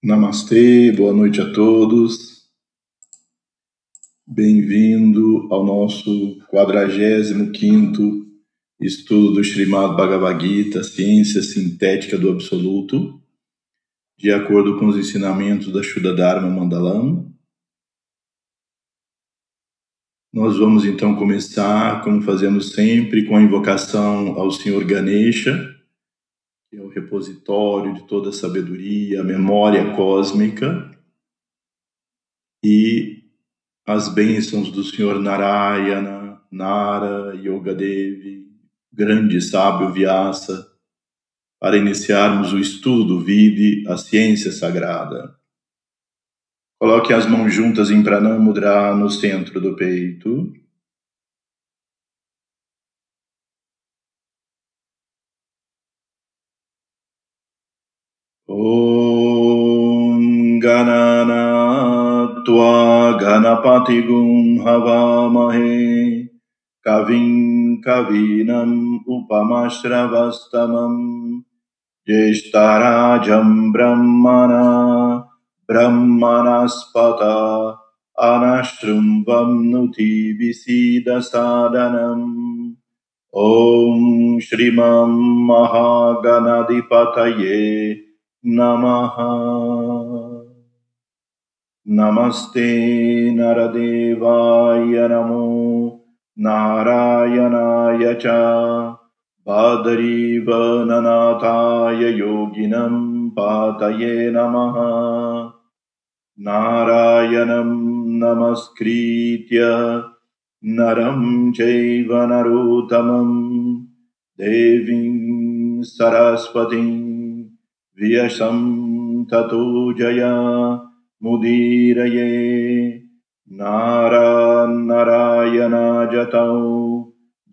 Namastê, boa noite a todos. Bem-vindo ao nosso 45º estudo do Srimad Bhagavad Gita, Ciência Sintética do Absoluto, de acordo com os ensinamentos da Shuddha Dharma Mandalam. Nós vamos então começar, como fazemos sempre, com a invocação ao Senhor Ganesha, que é o repositório de toda a sabedoria, a memória cósmica, e as bênçãos do Senhor Narayana, Nara, Yogadevi, grande sábio Vyasa, para iniciarmos o estudo do Vide, a ciência sagrada. Coloque as mãos juntas em Pranamudra no centro do peito. गणनात्वा गणपतिगुं हवामहे कविं कवीनम् उपमश्रवस्तमम् ज्येष्ठराजं ब्रह्मणा ब्रह्मणस्पत अनशृम्बं नुति विसीदसादनम् ॐ श्रीमं महागणाधिपतये नमः नमस्ते नरदेवाय नमो नारायणाय च बादरीवननाथाय योगिनं पातये नमः। नारायणं नमस्कृत्य नरं चैव नरोत्तमं। देवीं सरस्वतीं ततो जया मुदीरये। नारायणाजतौ।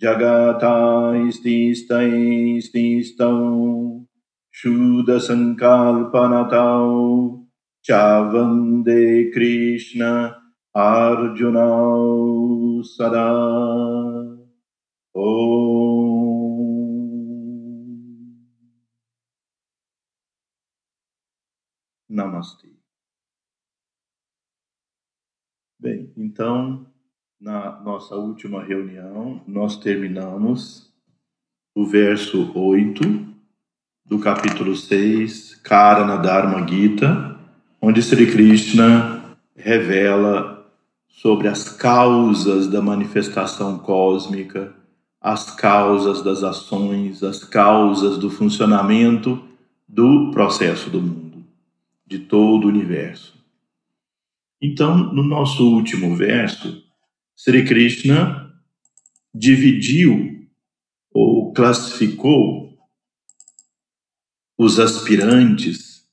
जगतास्तिस्तैस्तिस्तौ शूदसङ्कल्पनतौ। च वंदे कृष्ण अर्जुनौ सदा। ॐ Namastê. Bem, então, na nossa última reunião, nós terminamos o verso 8 do capítulo 6, Karana Dharma Gita, onde Sri Krishna revela sobre as causas da manifestação cósmica, as causas das ações, as causas do funcionamento do processo do mundo, de todo o universo. Então, no nosso último verso, Sri Krishna dividiu ou classificou os aspirantes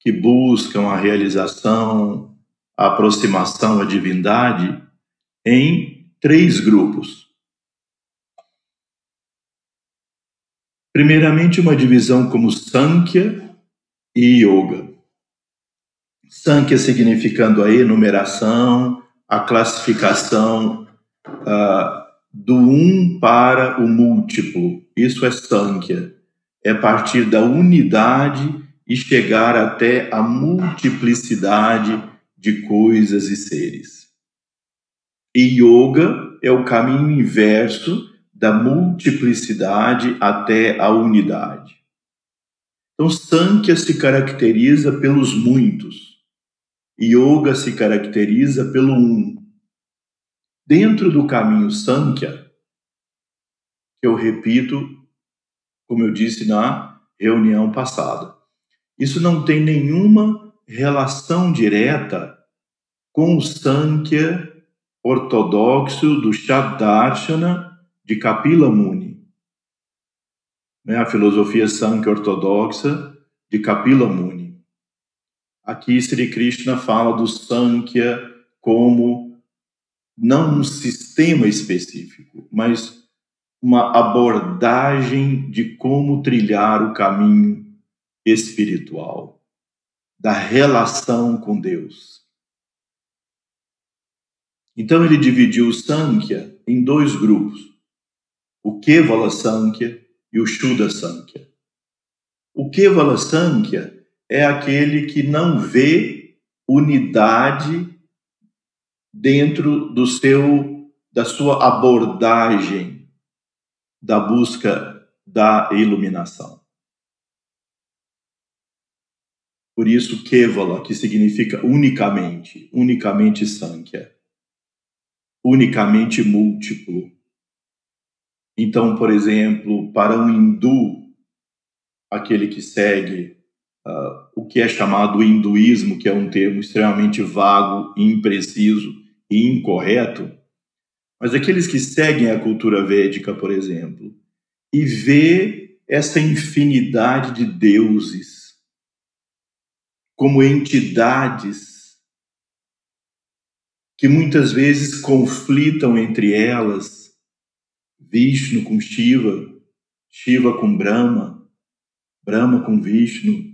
que buscam a realização, a aproximação à divindade em três grupos. Primeiramente, uma divisão como Sankhya e Yoga. Sankhya significando a enumeração, a classificação uh, do um para o múltiplo. Isso é Sankhya. É partir da unidade e chegar até a multiplicidade de coisas e seres. E Yoga é o caminho inverso da multiplicidade até a unidade. Então, Sankhya se caracteriza pelos muitos. Yoga se caracteriza pelo um. Dentro do caminho Sankhya, eu repito, como eu disse na reunião passada, isso não tem nenhuma relação direta com o Sankhya ortodoxo do Shabdarshana de Kapila Muni. Né? A filosofia Sankhya ortodoxa de Kapila Muni. Aqui Sri Krishna fala do Sankhya como não um sistema específico, mas uma abordagem de como trilhar o caminho espiritual, da relação com Deus. Então ele dividiu o Sankhya em dois grupos, o Kevala Sankhya e o Shuddha Sankhya. O Kevala Sankhya é aquele que não vê unidade dentro do seu da sua abordagem da busca da iluminação. Por isso, Kevala, que significa unicamente, unicamente Sankhya, unicamente múltiplo. Então, por exemplo, para um hindu, aquele que segue uh, o que é chamado hinduísmo, que é um termo extremamente vago, impreciso e incorreto, mas aqueles que seguem a cultura védica, por exemplo, e vê essa infinidade de deuses como entidades que muitas vezes conflitam entre elas, Vishnu com Shiva, Shiva com Brahma, Brahma com Vishnu,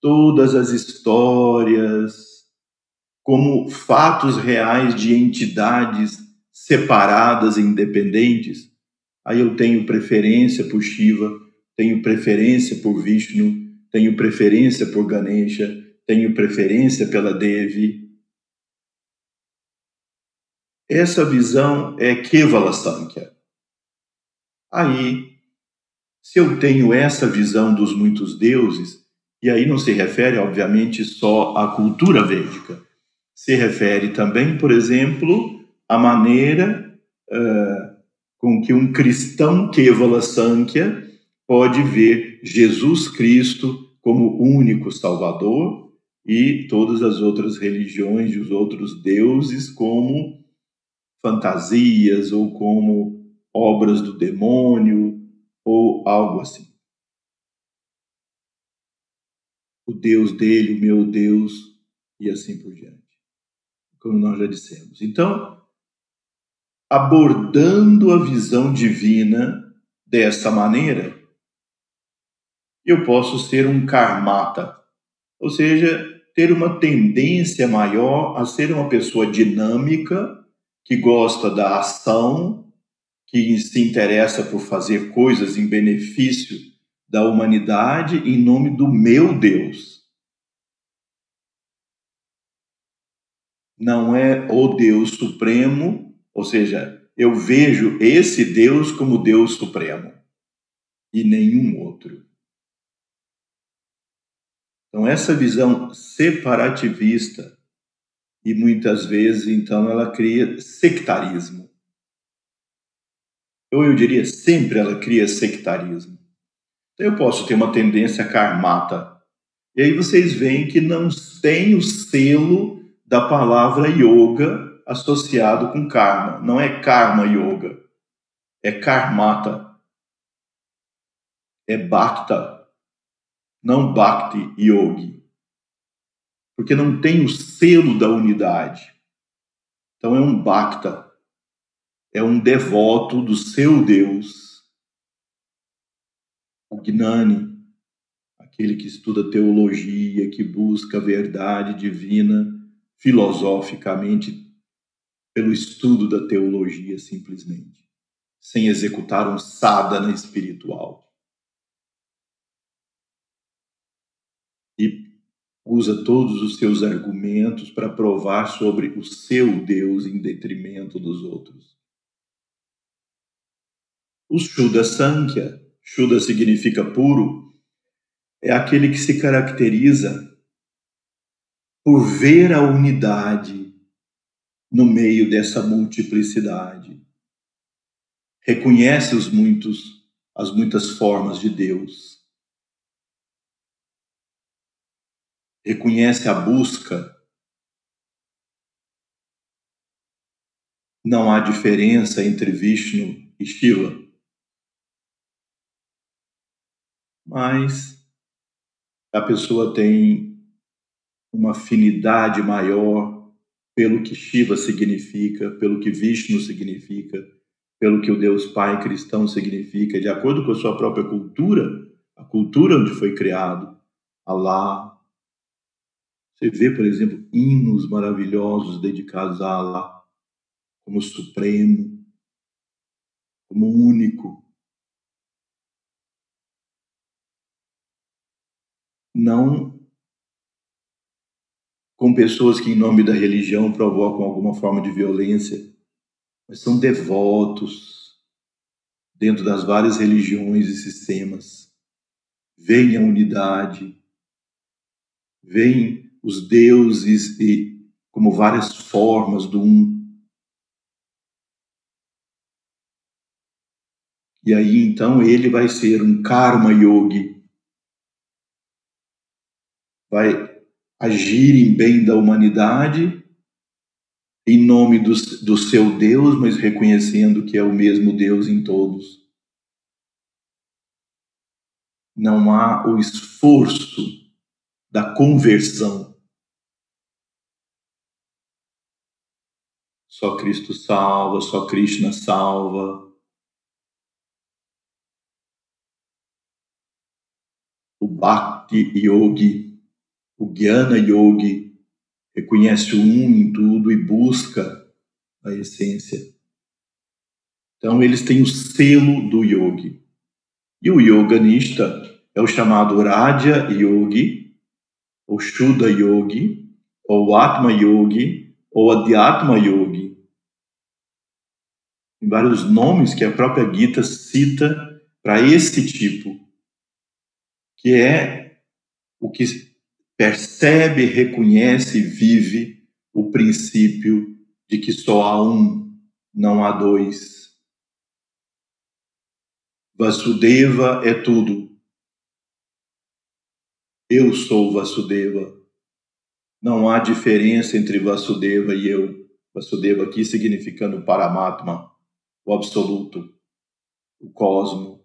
todas as histórias como fatos reais de entidades separadas e independentes, aí eu tenho preferência por Shiva, tenho preferência por Vishnu, tenho preferência por Ganesha, tenho preferência pela Devi. Essa visão é Kevala Sankhya. Aí, se eu tenho essa visão dos muitos deuses, e aí não se refere, obviamente, só à cultura védica, se refere também, por exemplo, à maneira uh, com que um cristão Kevala Sankhya pode ver Jesus Cristo como único Salvador e todas as outras religiões e os outros deuses como fantasias ou como obras do demônio ou algo assim. O Deus dele, o meu Deus, e assim por diante. Como nós já dissemos. Então, abordando a visão divina dessa maneira, eu posso ser um karmata, ou seja, ter uma tendência maior a ser uma pessoa dinâmica, que gosta da ação, que se interessa por fazer coisas em benefício da humanidade em nome do meu Deus. Não é o Deus Supremo, ou seja, eu vejo esse Deus como Deus Supremo e nenhum outro. Então, essa visão separativista, e muitas vezes, então, ela cria sectarismo. Ou eu diria, sempre ela cria sectarismo eu posso ter uma tendência karmata. E aí vocês veem que não tem o selo da palavra yoga associado com karma. Não é karma yoga, é karmata. É bhakta, não bhakti yogi. Porque não tem o selo da unidade. Então é um bhakta, é um devoto do seu Deus o Gnani, aquele que estuda teologia, que busca a verdade divina filosoficamente pelo estudo da teologia simplesmente, sem executar um sadhana espiritual. E usa todos os seus argumentos para provar sobre o seu Deus em detrimento dos outros. O Shuddha Sankhya Shuddha significa puro, é aquele que se caracteriza por ver a unidade no meio dessa multiplicidade. Reconhece os muitos, as muitas formas de Deus. Reconhece a busca. Não há diferença entre Vishnu e Shiva. Mas a pessoa tem uma afinidade maior pelo que Shiva significa, pelo que Vishnu significa, pelo que o Deus Pai cristão significa, de acordo com a sua própria cultura, a cultura onde foi criado, Allah. Você vê, por exemplo, hinos maravilhosos dedicados a Allah como supremo, como único, não com pessoas que, em nome da religião, provocam alguma forma de violência, mas são devotos dentro das várias religiões e sistemas. Veem a unidade, veem os deuses e como várias formas do um. E aí então ele vai ser um karma yogi, vai agir em bem da humanidade em nome do, do seu Deus, mas reconhecendo que é o mesmo Deus em todos. Não há o esforço da conversão. Só Cristo salva, só Krishna salva. O Bhakti Yogi, o Jnana Yogi, reconhece o um em tudo e busca a essência. Então, eles têm o selo do yogi. E o yoganista é o chamado Raja Yogi, ou Shuddha Yogi, ou Atma Yogi, ou Adhyatma Yogi. Tem vários nomes que a própria Gita cita para esse tipo, que é o que percebe, reconhece e vive o princípio de que só há um, não há dois. Vasudeva é tudo. Eu sou Vasudeva. Não há diferença entre Vasudeva e eu. Vasudeva aqui significando Paramatma, o absoluto, o cosmo,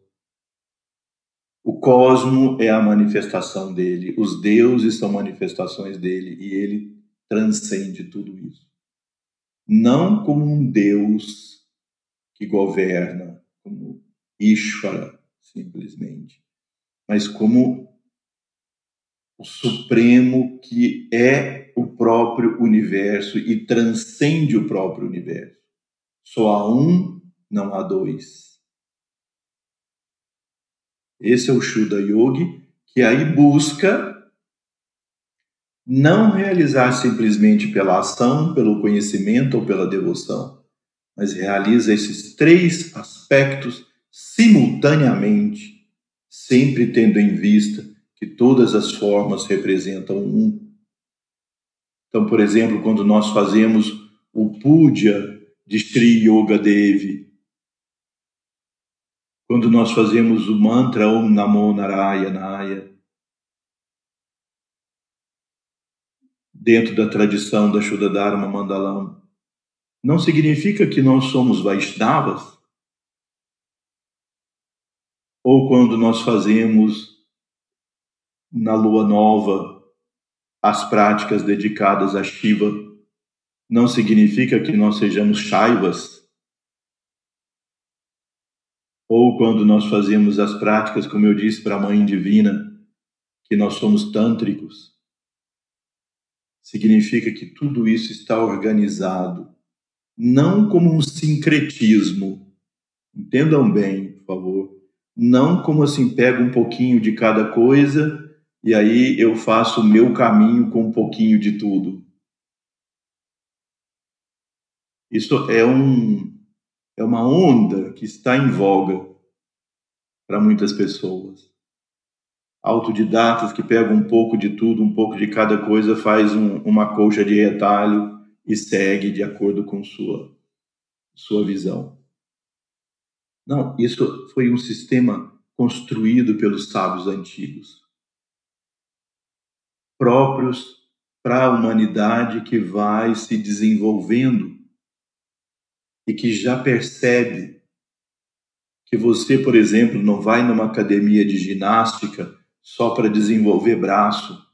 o cosmo é a manifestação dele, os deuses são manifestações dele e ele transcende tudo isso. Não como um deus que governa, como Ishvara, simplesmente, mas como o supremo que é o próprio universo e transcende o próprio universo. Só há um, não há dois. Esse é o Shuddha Yogi, que aí busca não realizar simplesmente pela ação, pelo conhecimento ou pela devoção, mas realiza esses três aspectos simultaneamente, sempre tendo em vista que todas as formas representam um. Então, por exemplo, quando nós fazemos o puja de Sri Yoga Devi, quando nós fazemos o mantra Om Namo Narayanaya, dentro da tradição da Shuddha Dharma Mandalam, não significa que nós somos Vaishnavas? Ou quando nós fazemos na lua nova as práticas dedicadas a Shiva, não significa que nós sejamos Shaivas? Ou quando nós fazemos as práticas, como eu disse para a Mãe Divina, que nós somos tântricos, significa que tudo isso está organizado, não como um sincretismo. Entendam bem, por favor. Não como assim, pego um pouquinho de cada coisa e aí eu faço o meu caminho com um pouquinho de tudo. Isso é um é uma onda que está em voga para muitas pessoas. Autodidatas que pegam um pouco de tudo, um pouco de cada coisa, faz um, uma colcha de retalho e segue de acordo com sua sua visão. Não, isso foi um sistema construído pelos sábios antigos, próprios para a humanidade que vai se desenvolvendo e que já percebe que você, por exemplo, não vai numa academia de ginástica só para desenvolver braço,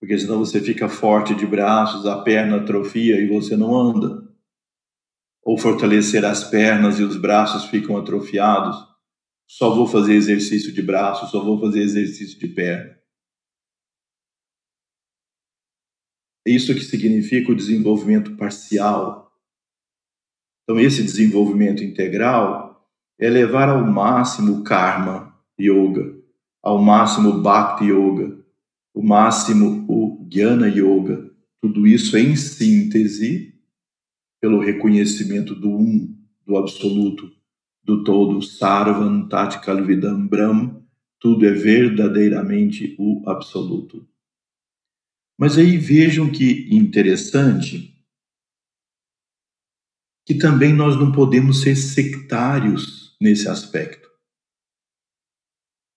porque senão você fica forte de braços, a perna atrofia e você não anda. Ou fortalecer as pernas e os braços ficam atrofiados. Só vou fazer exercício de braço, só vou fazer exercício de perna. É isso que significa o desenvolvimento parcial então, esse desenvolvimento integral é levar ao máximo karma yoga, ao máximo bhakti yoga, o máximo o Jnana Yoga. Tudo isso em síntese, pelo reconhecimento do Um, do Absoluto, do Todo, Sarvam Tatkal Vidam Brahm, tudo é verdadeiramente o Absoluto. Mas aí vejam que interessante que também nós não podemos ser sectários nesse aspecto.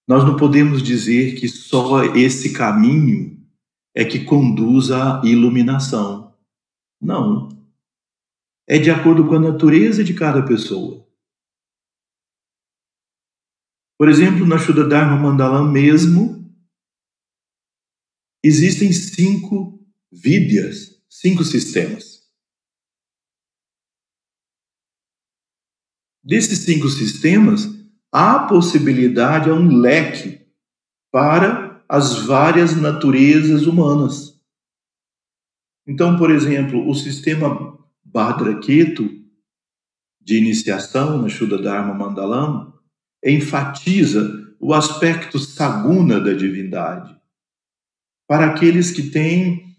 Nós não podemos dizer que só esse caminho é que conduz à iluminação. Não. É de acordo com a natureza de cada pessoa. Por exemplo, na Shuddha Dharma Mandalam mesmo, existem cinco vidyas, cinco sistemas. Desses cinco sistemas, há possibilidade, há um leque para as várias naturezas humanas. Então, por exemplo, o sistema Bhadra Ketu, de iniciação na Shuddha Dharma Mandalam, enfatiza o aspecto saguna da divindade. Para aqueles que têm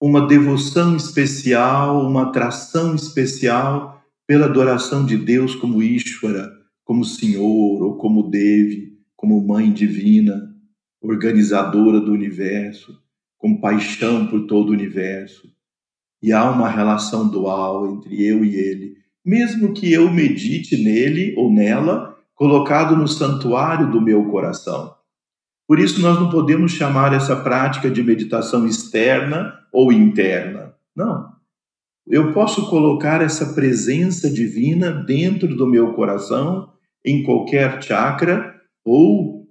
uma devoção especial, uma atração especial pela adoração de Deus como Ishvara, como Senhor ou como Devi, como Mãe Divina, organizadora do universo, com paixão por todo o universo. E há uma relação dual entre eu e ele, mesmo que eu medite nele ou nela, colocado no santuário do meu coração. Por isso, nós não podemos chamar essa prática de meditação externa ou interna. Não. Eu posso colocar essa presença divina dentro do meu coração, em qualquer chakra, ou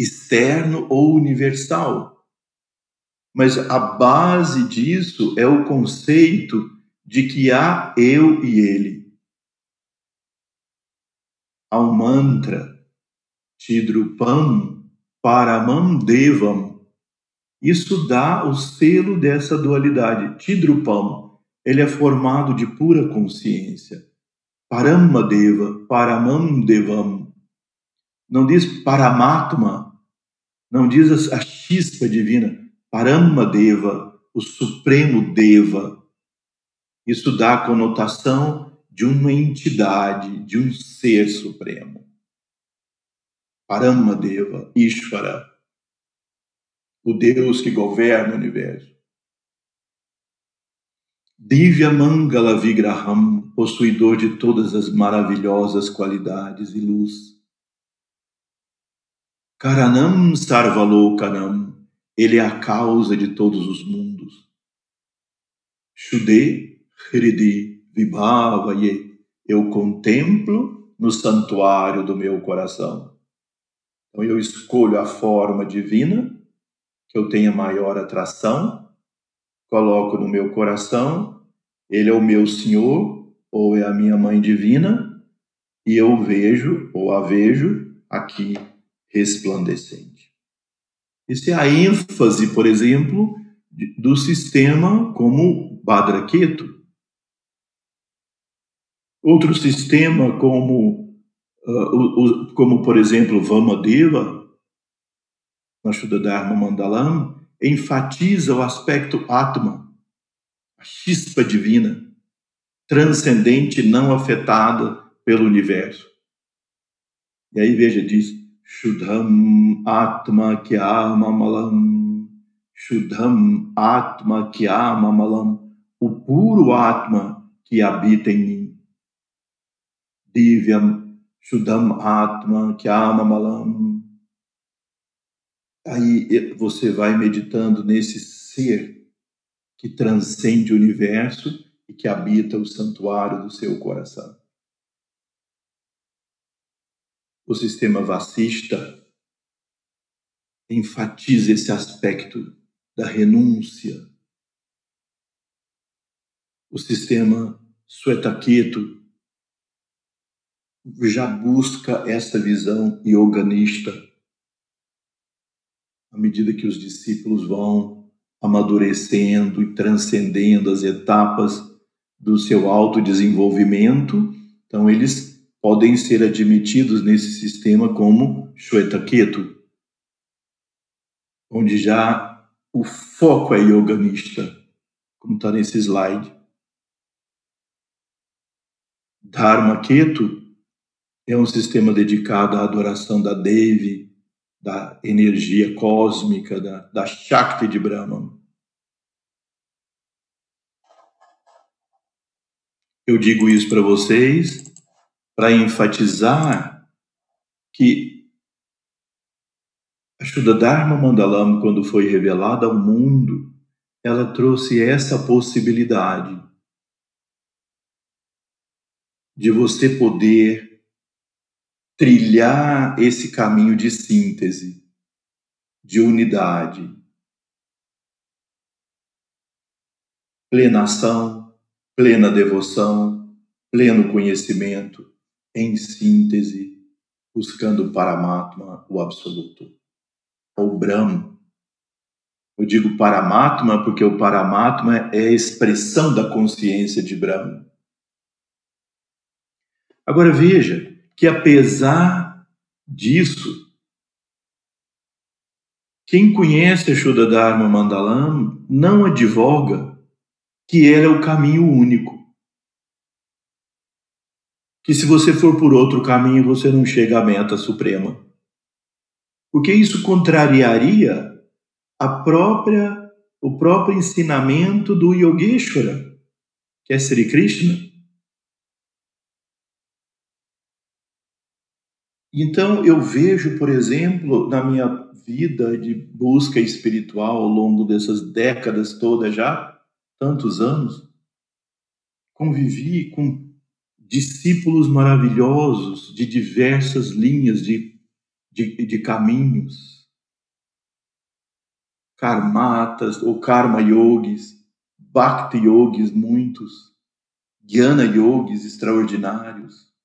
externo ou universal. Mas a base disso é o conceito de que há eu e ele. Há um mantra, Tidrupam Paramam Devam. Isso dá o selo dessa dualidade. Tidrupam ele é formado de pura consciência. Paramadeva, Paramandevam. Não diz Paramatma, não diz a chispa divina. Paramadeva, o supremo Deva. Isso dá a conotação de uma entidade, de um ser supremo. Paramadeva, Ishvara, o Deus que governa o universo. Divya Mangala Vigraham, possuidor de todas as maravilhosas qualidades e luz. Karanam Sarvalokanam, ele é a causa de todos os mundos. Shude Hridi Vibhavaye, eu contemplo no santuário do meu coração. Então eu escolho a forma divina que eu tenha maior atração coloco no meu coração, ele é o meu Senhor ou é a minha mãe divina, e eu vejo ou a vejo aqui resplandecente. Essa é a ênfase, por exemplo, do sistema como Badraketu. Outro sistema como, uh, como por exemplo, Vamadeva, na Shuddha Dharma Mandalam, enfatiza o aspecto Atma, a chispa divina, transcendente, não afetada pelo universo. E aí veja, diz, Shuddham Atma Kyamamalam, Shuddham Atma Kyamamalam, o puro Atma que habita em mim. Divyam Shuddham Atma Kyamamalam, Aí você vai meditando nesse ser que transcende o universo e que habita o santuário do seu coração. O sistema vacista enfatiza esse aspecto da renúncia. O sistema Suetaketu já busca essa visão yoganista à medida que os discípulos vão amadurecendo e transcendendo as etapas do seu autodesenvolvimento, então eles podem ser admitidos nesse sistema como Shwetaketu. onde já o foco é yoganista, como está nesse slide. Dharma Ketu é um sistema dedicado à adoração da Devi, da energia cósmica, da, da Shakti de Brahman. Eu digo isso para vocês para enfatizar que a Shuddha Dharma Mandalam, quando foi revelada ao mundo, ela trouxe essa possibilidade de você poder trilhar esse caminho de síntese, de unidade, plena ação, plena devoção, pleno conhecimento, em síntese, buscando o Paramatma, o Absoluto, ou Brahma. Eu digo Paramatma porque o Paramatma é a expressão da consciência de Brahma. Agora veja que apesar disso, quem conhece a Shuddha Dharma Mandalam não advoga que ela é o caminho único. Que se você for por outro caminho, você não chega à meta suprema. Porque isso contrariaria a própria o próprio ensinamento do Yogeshwara, que é Sri Krishna. Então, eu vejo, por exemplo, na minha vida de busca espiritual ao longo dessas décadas todas já, tantos anos, convivi com discípulos maravilhosos de diversas linhas de, de, de caminhos, karmatas ou karma yogis, bhakti yogis muitos, jnana yogis extraordinários,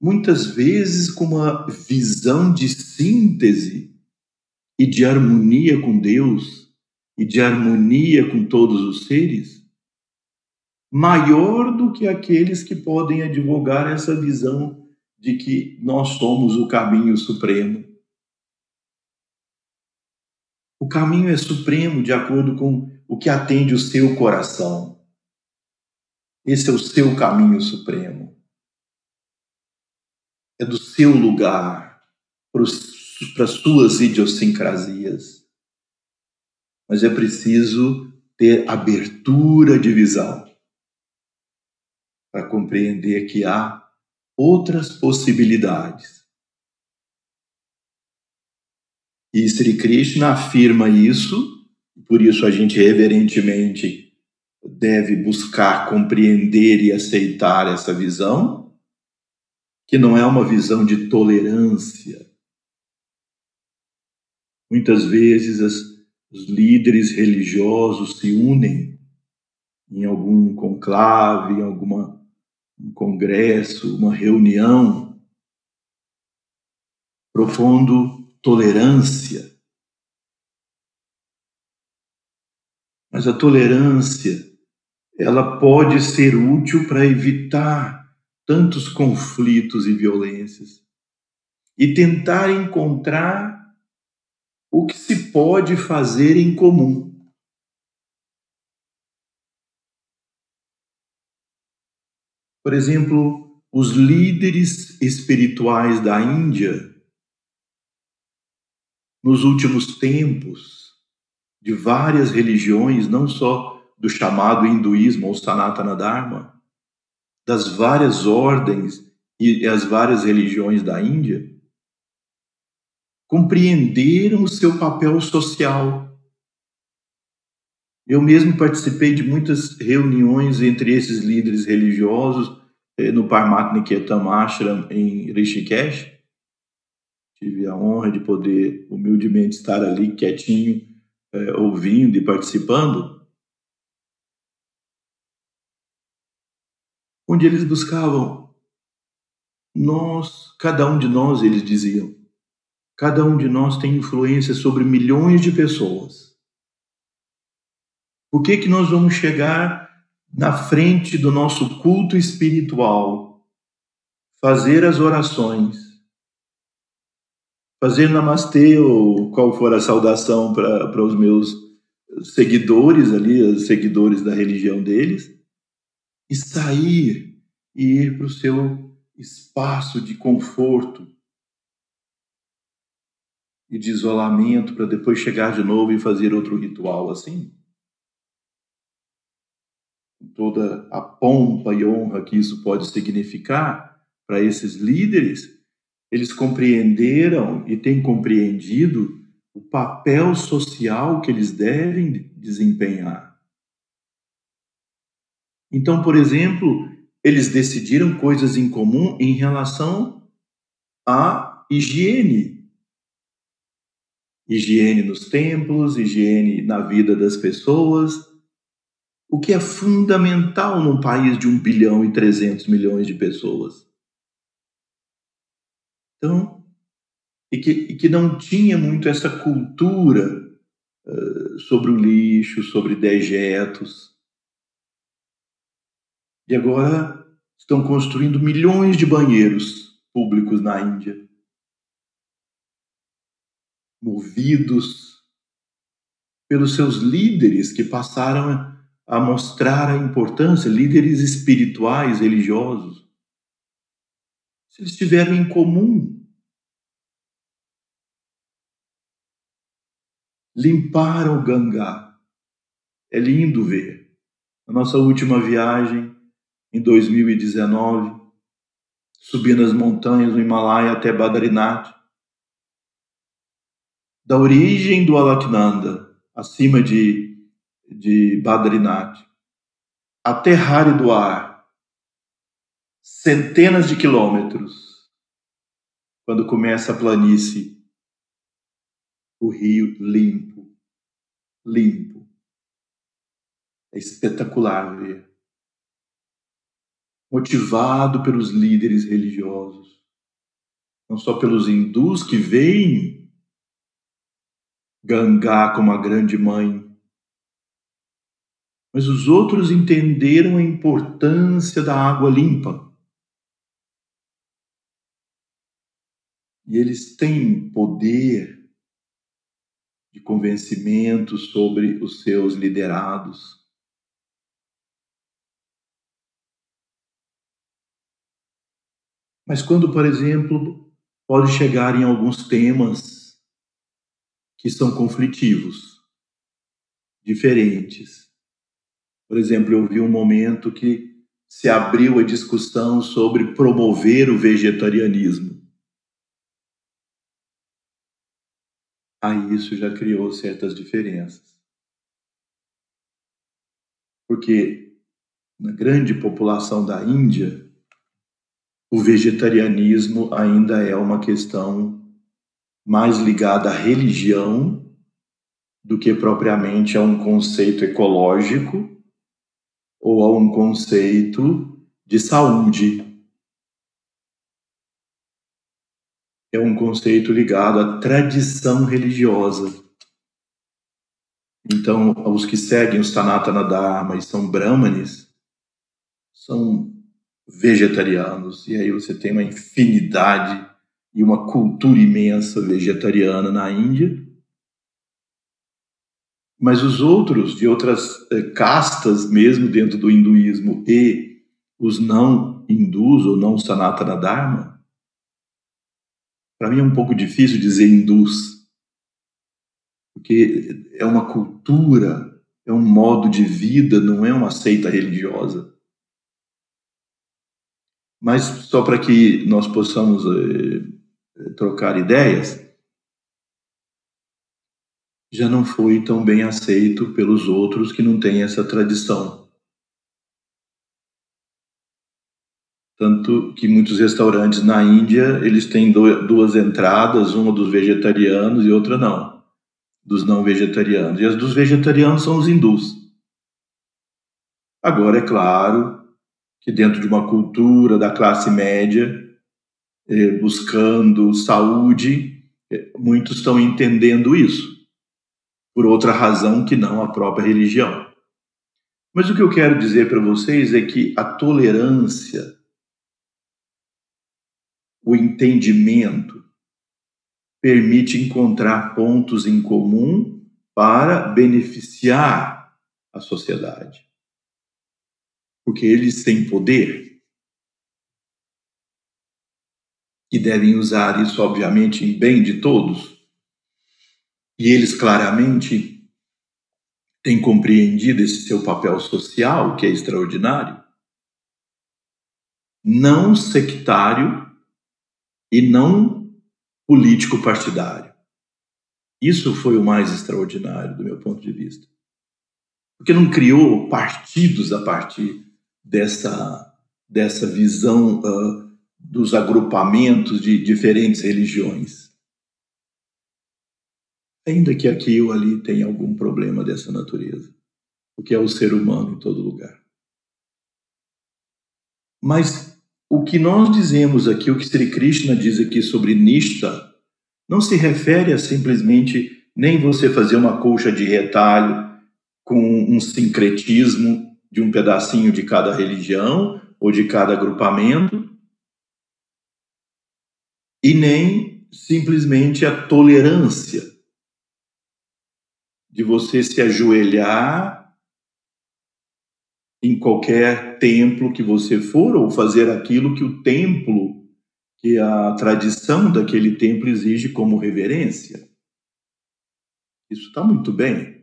muitas vezes com uma visão de síntese e de harmonia com Deus e de harmonia com todos os seres, maior do que aqueles que podem advogar essa visão de que nós somos o caminho supremo. O caminho é supremo de acordo com o que atende o seu coração. Esse é o seu caminho supremo é do seu lugar, para as suas idiosincrasias. Mas é preciso ter abertura de visão para compreender que há outras possibilidades. E Sri Krishna afirma isso, por isso a gente reverentemente deve buscar compreender e aceitar essa visão que não é uma visão de tolerância. Muitas vezes as, os líderes religiosos se unem em algum conclave, em alguma um congresso, uma reunião, propondo tolerância. Mas a tolerância, ela pode ser útil para evitar tantos conflitos e violências e tentar encontrar o que se pode fazer em comum. Por exemplo, os líderes espirituais da Índia, nos últimos tempos, de várias religiões, não só do chamado hinduísmo ou Sanatana Dharma, das várias ordens e as várias religiões da Índia compreenderam o seu papel social. Eu mesmo participei de muitas reuniões entre esses líderes religiosos eh, no Parmatniketam Ashram em Rishikesh. Tive a honra de poder humildemente estar ali quietinho, eh, ouvindo e participando. Onde eles buscavam nós, cada um de nós, eles diziam, cada um de nós tem influência sobre milhões de pessoas. Por que que nós vamos chegar na frente do nosso culto espiritual, fazer as orações fazer namastê ou qual for a saudação para os meus seguidores ali, os seguidores da religião deles, e sair e ir para o seu espaço de conforto e de isolamento para depois chegar de novo e fazer outro ritual assim? Toda a pompa e honra que isso pode significar para esses líderes, eles compreenderam e têm compreendido o papel social que eles devem desempenhar. Então, por exemplo, eles decidiram coisas em comum em relação à higiene. Higiene nos templos, higiene na vida das pessoas, o que é fundamental num país de 1 bilhão e 300 milhões de pessoas. Então, e que, e que não tinha muito essa cultura uh, sobre o lixo, sobre dejetos. E agora estão construindo milhões de banheiros públicos na Índia, movidos pelos seus líderes que passaram a mostrar a importância, líderes espirituais, religiosos. Se eles tiveram em comum limparam o Gangá. É lindo ver. A nossa última viagem, em 2019, subi nas montanhas do Himalaia até Badrinath. Da origem do Alaknanda, acima de, de Badrinath, até Haridwar, centenas de quilômetros, quando começa a planície o rio limpo, limpo. É espetacular ver. Motivado pelos líderes religiosos, não só pelos hindus que veem Gangá como a grande mãe, mas os outros entenderam a importância da água limpa. E eles têm poder de convencimento sobre os seus liderados. Mas quando, por exemplo, pode chegar em alguns temas que são conflitivos, diferentes. Por exemplo, eu vi um momento que se abriu a discussão sobre promover o vegetarianismo. aí isso já criou certas diferenças. Porque na grande população da Índia, o vegetarianismo ainda é uma questão mais ligada à religião do que propriamente a um conceito ecológico ou a um conceito de saúde. é um conceito ligado à tradição religiosa. Então, os que seguem o Sanatana Dharma e são brahmanes são vegetarianos. E aí você tem uma infinidade e uma cultura imensa vegetariana na Índia. Mas os outros, de outras eh, castas, mesmo dentro do hinduísmo, e os não hindus ou não Sanatana Dharma, para mim é um pouco difícil dizer hindus, porque é uma cultura, é um modo de vida, não é uma seita religiosa. Mas só para que nós possamos eh, trocar ideias, já não foi tão bem aceito pelos outros que não têm essa tradição. Tanto que muitos restaurantes na Índia, eles têm duas entradas, uma dos vegetarianos e outra não, dos não vegetarianos. E as dos vegetarianos são os hindus. Agora, é claro que dentro de uma cultura da classe média, eh, buscando saúde, eh, muitos estão entendendo isso, por outra razão que não a própria religião. Mas o que eu quero dizer para vocês é que a tolerância o entendimento permite encontrar pontos em comum para beneficiar a sociedade. Porque eles têm poder e devem usar isso, obviamente, em bem de todos. E eles claramente têm compreendido esse seu papel social, que é extraordinário, não sectário e não político partidário. Isso foi o mais extraordinário do meu ponto de vista. Porque não criou partidos a partir dessa, dessa visão uh, dos agrupamentos de diferentes religiões. Ainda que aqui ou ali tenha algum problema dessa natureza, o que é o ser humano em todo lugar. Mas o que nós dizemos aqui, o que Sri Krishna diz aqui sobre Nishta, não se refere a simplesmente nem você fazer uma colcha de retalho com um sincretismo de um pedacinho de cada religião ou de cada agrupamento, e nem simplesmente a tolerância de você se ajoelhar em qualquer templo que você for, ou fazer aquilo que o templo, que a tradição daquele templo exige como reverência. Isso está muito bem.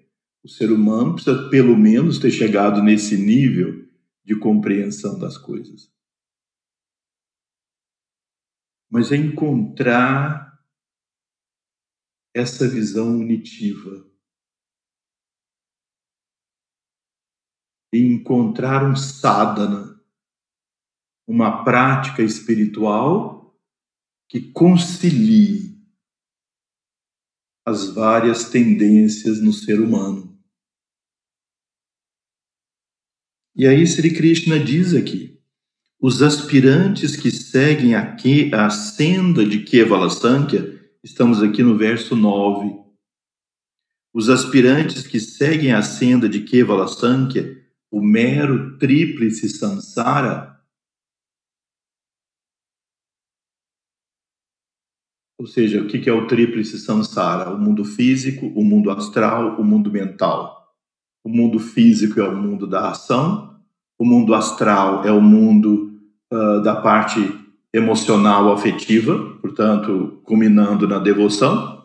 O ser humano precisa, pelo menos, ter chegado nesse nível de compreensão das coisas. Mas é encontrar essa visão unitiva e encontrar um sadhana, uma prática espiritual que concilie as várias tendências no ser humano. E aí Sri Krishna diz aqui: os aspirantes que seguem a, que, a senda de Kevala Sankhya, estamos aqui no verso 9. Os aspirantes que seguem a senda de Kevala Sankhya o mero tríplice samsara, ou seja, o que é o tríplice samsara? O mundo físico, o mundo astral, o mundo mental. O mundo físico é o mundo da ação, o mundo astral é o mundo uh, da parte emocional afetiva, portanto, culminando na devoção,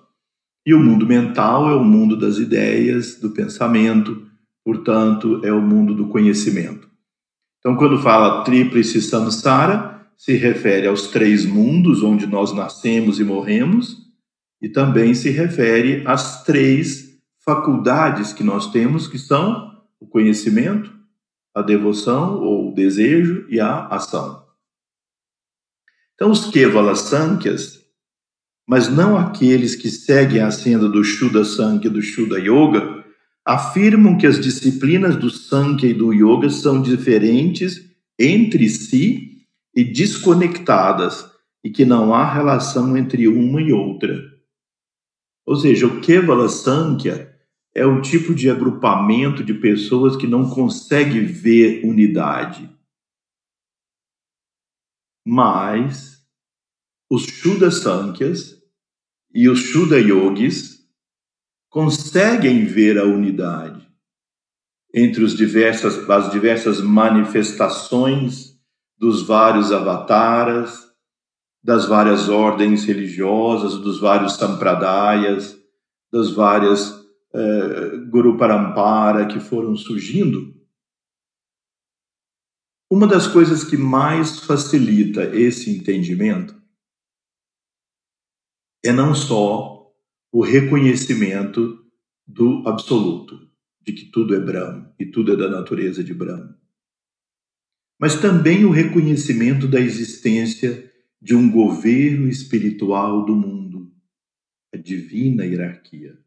e o mundo mental é o mundo das ideias, do pensamento, portanto, é o mundo do conhecimento. Então, quando fala tríplice samsara, se refere aos três mundos onde nós nascemos e morremos, e também se refere às três faculdades que nós temos, que são o conhecimento, a devoção ou o desejo e a ação. Então, os Kevala Sankhya's, mas não aqueles que seguem a senda do Shuddha Sankhya e do Shuddha Yoga, afirmam que as disciplinas do Sankhya e do Yoga são diferentes entre si e desconectadas e que não há relação entre uma e outra. Ou seja, o Kevala Sankhya é o tipo de agrupamento de pessoas que não consegue ver unidade. Mas os Shuddha Sankhya's e os Shuddha Yogis conseguem ver a unidade entre diversas, as diversas manifestações dos vários avataras, das várias ordens religiosas, dos vários sampradayas, das várias eh, Guru Parampara que foram surgindo. Uma das coisas que mais facilita esse entendimento é não só o reconhecimento do absoluto, de que tudo é Brahma e tudo é da natureza de Brahma. Mas também o reconhecimento da existência de um governo espiritual do mundo, a divina hierarquia.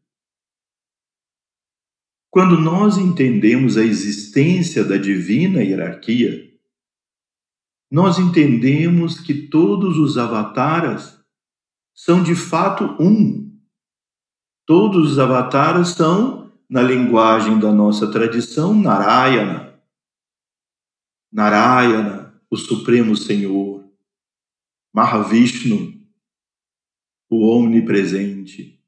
Quando nós entendemos a existência da divina hierarquia, nós entendemos que todos os avataras são de fato um Todos os avatares são, na linguagem da nossa tradição, Narayana. Narayana, o Supremo Senhor. Mahavishnu, o onipresente.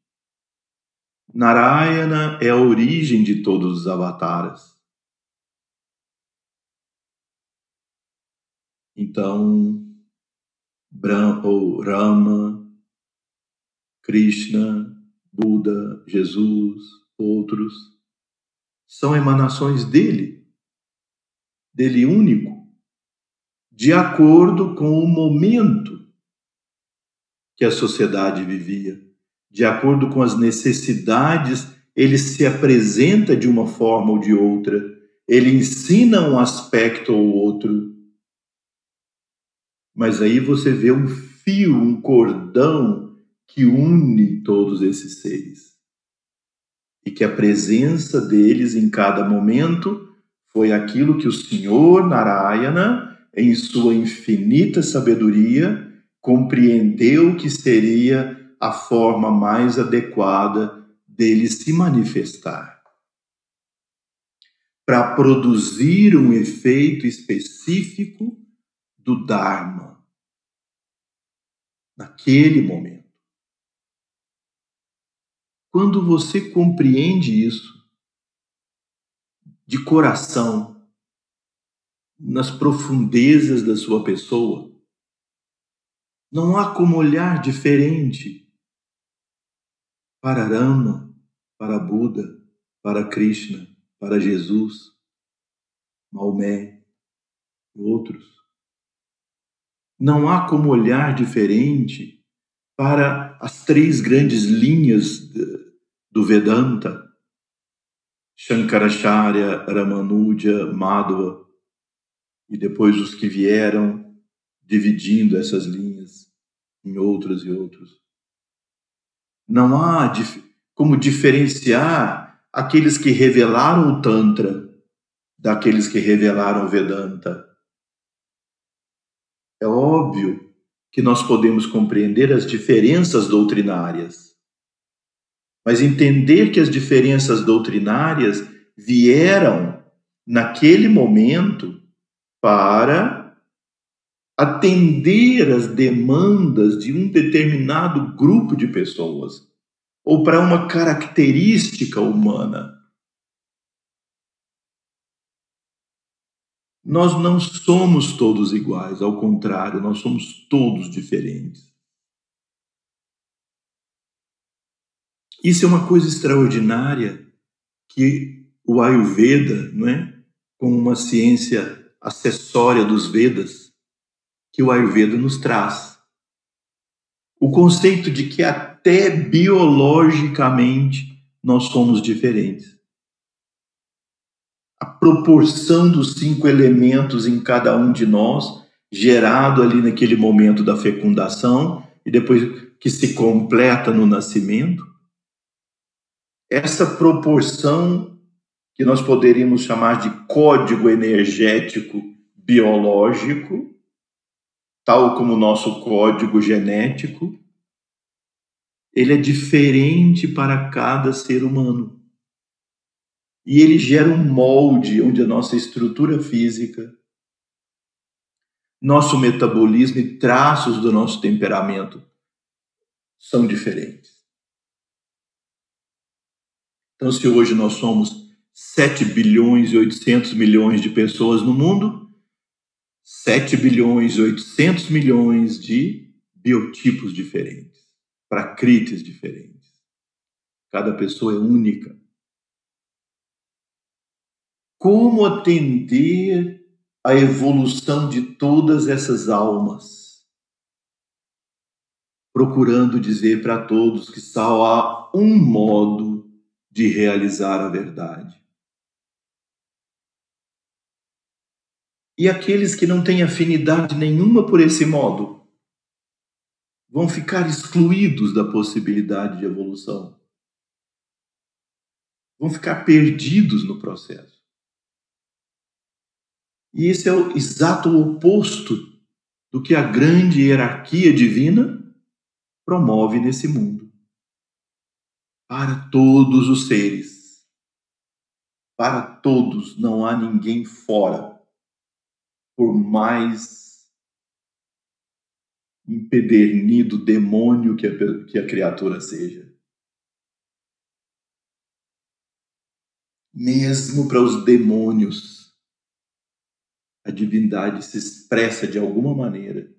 Narayana é a origem de todos os avatares. Então, Brahma, Rama, Krishna, Buda, Jesus, outros, são emanações dele, dele único, de acordo com o momento que a sociedade vivia, de acordo com as necessidades, ele se apresenta de uma forma ou de outra, ele ensina um aspecto ou outro. Mas aí você vê um fio, um cordão que une todos esses seres. E que a presença deles em cada momento foi aquilo que o Senhor Narayana, em sua infinita sabedoria, compreendeu que seria a forma mais adequada dele se manifestar. Para produzir um efeito específico do Dharma, naquele momento. Quando você compreende isso de coração, nas profundezas da sua pessoa, não há como olhar diferente para Rama, para Buda, para Krishna, para Jesus, Maomé e outros. Não há como olhar diferente para as três grandes linhas do Vedanta, Shankaracharya, Ramanuja, Madhva, e depois os que vieram dividindo essas linhas em outras e outros. Não há como diferenciar aqueles que revelaram o Tantra daqueles que revelaram o Vedanta. É óbvio que nós podemos compreender as diferenças doutrinárias, mas entender que as diferenças doutrinárias vieram naquele momento para atender às demandas de um determinado grupo de pessoas ou para uma característica humana. Nós não somos todos iguais, ao contrário, nós somos todos diferentes. Isso é uma coisa extraordinária que o Ayurveda, não é? como uma ciência acessória dos Vedas, que o Ayurveda nos traz. O conceito de que até biologicamente nós somos diferentes a proporção dos cinco elementos em cada um de nós, gerado ali naquele momento da fecundação e depois que se completa no nascimento. Essa proporção que nós poderíamos chamar de código energético biológico, tal como o nosso código genético, ele é diferente para cada ser humano e ele gera um molde onde a nossa estrutura física, nosso metabolismo e traços do nosso temperamento são diferentes. Então, se hoje nós somos 7 bilhões e 800 milhões de pessoas no mundo, 7 bilhões e 800 milhões de biotipos diferentes, pracrites diferentes. Cada pessoa é única como atender à evolução de todas essas almas, procurando dizer para todos que só há um modo de realizar a verdade. E aqueles que não têm afinidade nenhuma por esse modo vão ficar excluídos da possibilidade de evolução. Vão ficar perdidos no processo. E esse é o exato oposto do que a grande hierarquia divina promove nesse mundo. Para todos os seres, para todos, não há ninguém fora, por mais empedernido demônio que a, que a criatura seja. Mesmo para os demônios, a divindade se expressa de alguma maneira.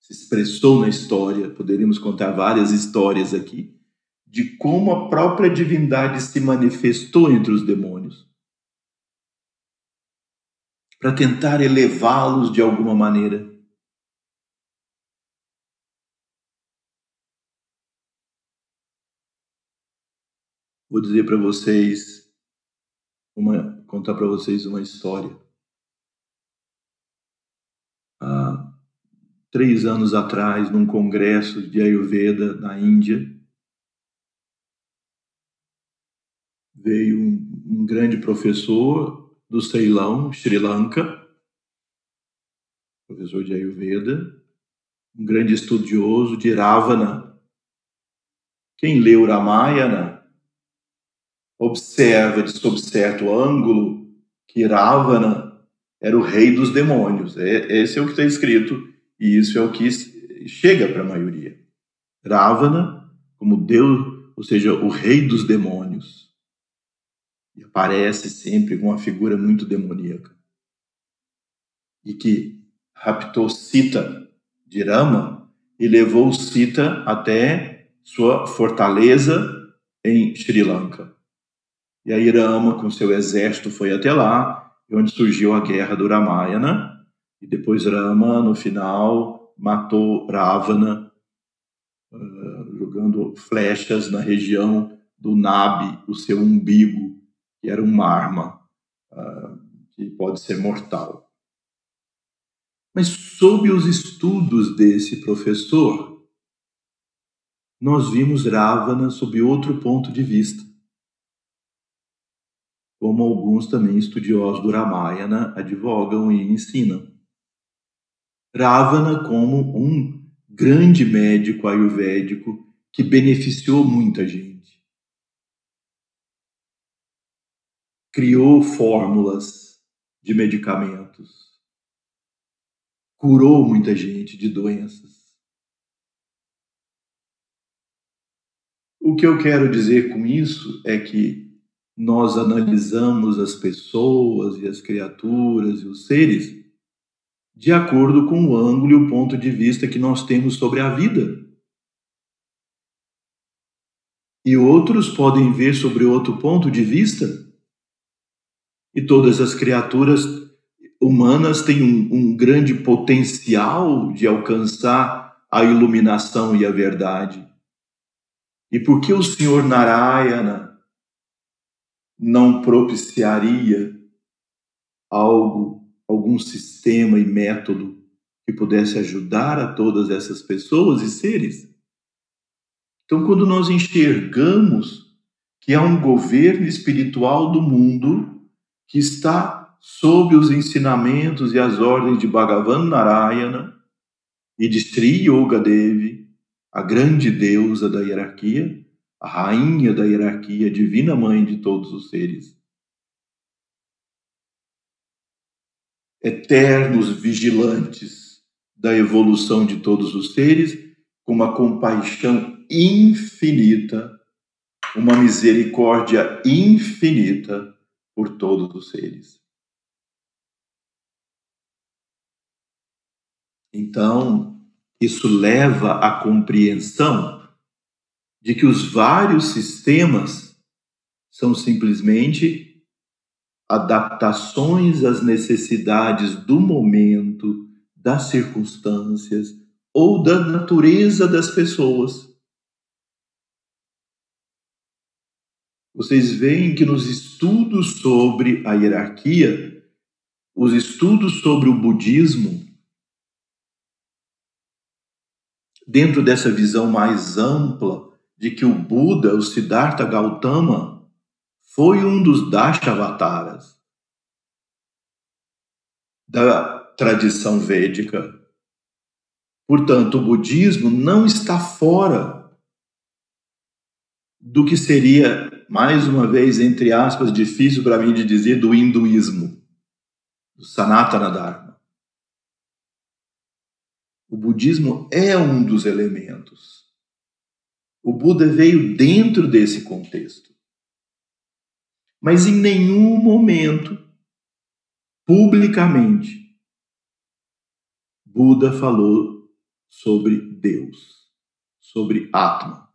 Se expressou na história, poderíamos contar várias histórias aqui, de como a própria divindade se manifestou entre os demônios para tentar elevá-los de alguma maneira. Vou dizer para vocês, uma, contar para vocês uma história. Há três anos atrás, num congresso de Ayurveda na Índia, veio um, um grande professor do Ceilão, Sri Lanka, professor de Ayurveda, um grande estudioso de Ravana. Quem leu Ramayana observa de sob certo ângulo que Ravana era o rei dos demônios. É, esse é o que está escrito e isso é o que chega para a maioria. Ravana como Deus, ou seja, o rei dos demônios. E aparece sempre com uma figura muito demoníaca. E que raptou Sita de Rama e levou Sita até sua fortaleza em Sri Lanka. E aí Rama, com seu exército, foi até lá, onde surgiu a guerra do Ramayana. E depois Rama, no final, matou Ravana, uh, jogando flechas na região do Nabi, o seu umbigo, que era um arma uh, que pode ser mortal. Mas sob os estudos desse professor, nós vimos Ravana sob outro ponto de vista como alguns também estudiosos do Ramayana advogam e ensinam. Ravana como um grande médico ayurvédico que beneficiou muita gente. Criou fórmulas de medicamentos. Curou muita gente de doenças. O que eu quero dizer com isso é que nós analisamos as pessoas e as criaturas e os seres de acordo com o ângulo e o ponto de vista que nós temos sobre a vida. E outros podem ver sobre outro ponto de vista. E todas as criaturas humanas têm um, um grande potencial de alcançar a iluminação e a verdade. E por que o Senhor Narayana não propiciaria algo, algum sistema e método que pudesse ajudar a todas essas pessoas e seres? Então, quando nós enxergamos que há um governo espiritual do mundo que está sob os ensinamentos e as ordens de Bhagavan Narayana e de Sri Yoga Devi, a grande deusa da hierarquia, a rainha da hierarquia, divina mãe de todos os seres. Eternos vigilantes da evolução de todos os seres, com uma compaixão infinita, uma misericórdia infinita por todos os seres. Então, isso leva à compreensão de que os vários sistemas são simplesmente adaptações às necessidades do momento, das circunstâncias ou da natureza das pessoas. Vocês veem que nos estudos sobre a hierarquia, os estudos sobre o budismo, dentro dessa visão mais ampla de que o Buda, o Siddhartha Gautama, foi um dos Dashavataras da tradição védica. Portanto, o budismo não está fora do que seria, mais uma vez, entre aspas, difícil para mim de dizer, do hinduísmo, do Sanatana Dharma. O budismo é um dos elementos. O Buda veio dentro desse contexto. Mas em nenhum momento, publicamente, Buda falou sobre Deus, sobre Atma,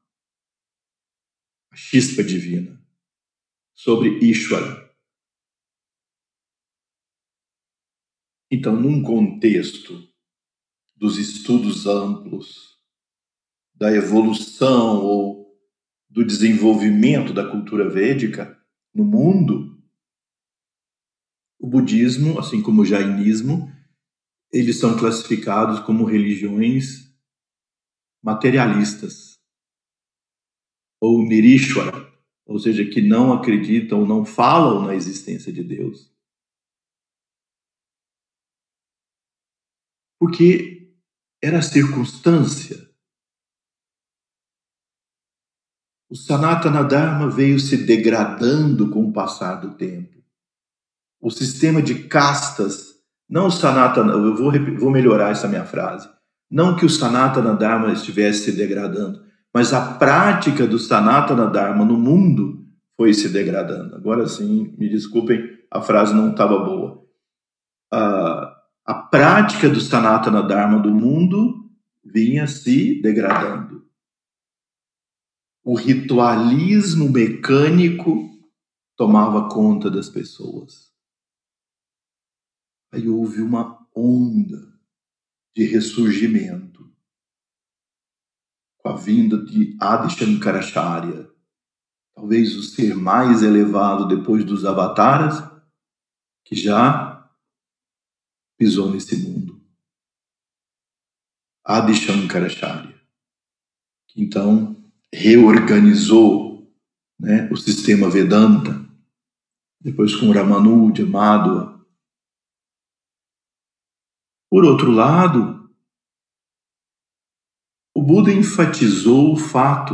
a chispa divina, sobre Ishvara. Então, num contexto dos estudos amplos, da evolução ou do desenvolvimento da cultura védica no mundo, o budismo, assim como o jainismo, eles são classificados como religiões materialistas ou nirishwara, ou seja, que não acreditam, não falam na existência de Deus. Porque era a circunstância. O Sanatana Dharma veio se degradando com o passar do tempo. O sistema de castas, não o Sanatana, eu vou, vou melhorar essa minha frase. Não que o Sanatana Dharma estivesse se degradando, mas a prática do Sanatana Dharma no mundo foi se degradando. Agora sim, me desculpem, a frase não estava boa. Uh, a prática do Sanatana Dharma do mundo vinha se degradando. O ritualismo mecânico tomava conta das pessoas. Aí houve uma onda de ressurgimento com a vinda de Adi Shankaracharya, talvez o ser mais elevado depois dos avataras, que já pisou nesse mundo. Adi Shankaracharya, que então reorganizou né, o sistema Vedanta, depois com Ramanuja, Madhva. Por outro lado, o Buda enfatizou o fato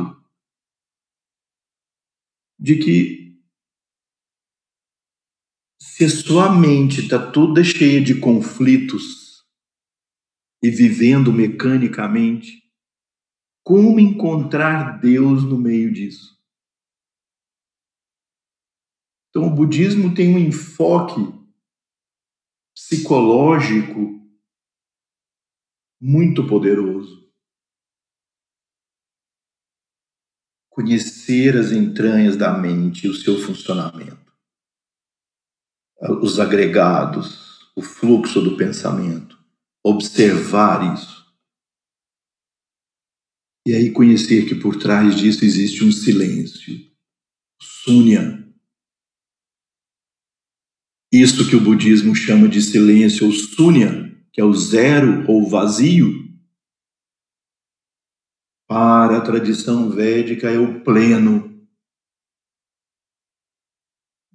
de que se a sua mente está toda cheia de conflitos e vivendo mecanicamente, como encontrar Deus no meio disso? Então, o budismo tem um enfoque psicológico muito poderoso. Conhecer as entranhas da mente e o seu funcionamento os agregados, o fluxo do pensamento, observar isso. E aí conhecer que por trás disso existe um silêncio, sunya. Isso que o budismo chama de silêncio ou sunya, que é o zero ou vazio, para a tradição védica é o pleno,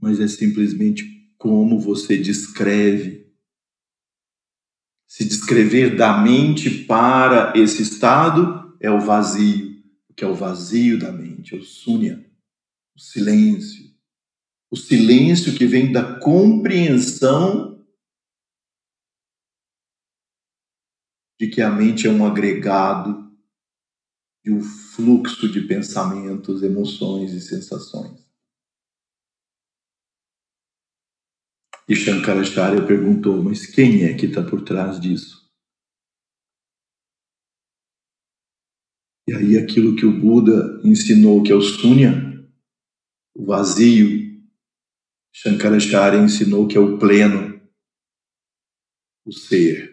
mas é simplesmente como você descreve. Se descrever da mente para esse estado é o vazio, que é o vazio da mente, é o sunya, o silêncio. O silêncio que vem da compreensão de que a mente é um agregado de um fluxo de pensamentos, emoções e sensações. E Shankaracharya perguntou: Mas quem é que está por trás disso? E aí, aquilo que o Buda ensinou, que é o Sunya, o vazio, Shankaracharya ensinou que é o pleno, o ser.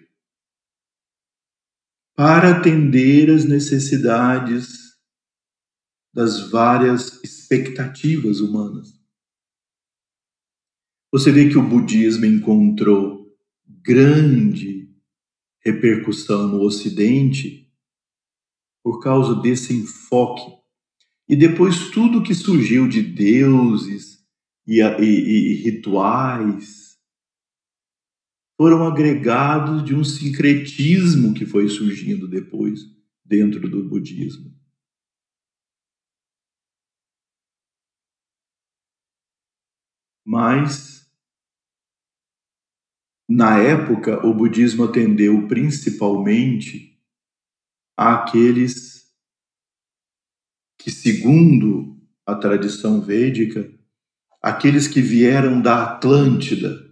Para atender às necessidades das várias expectativas humanas. Você vê que o budismo encontrou grande repercussão no Ocidente por causa desse enfoque. E depois tudo que surgiu de deuses e, e, e rituais foram agregados de um sincretismo que foi surgindo depois dentro do budismo. Mas na época, o budismo atendeu principalmente àqueles que, segundo a tradição védica, aqueles que vieram da Atlântida,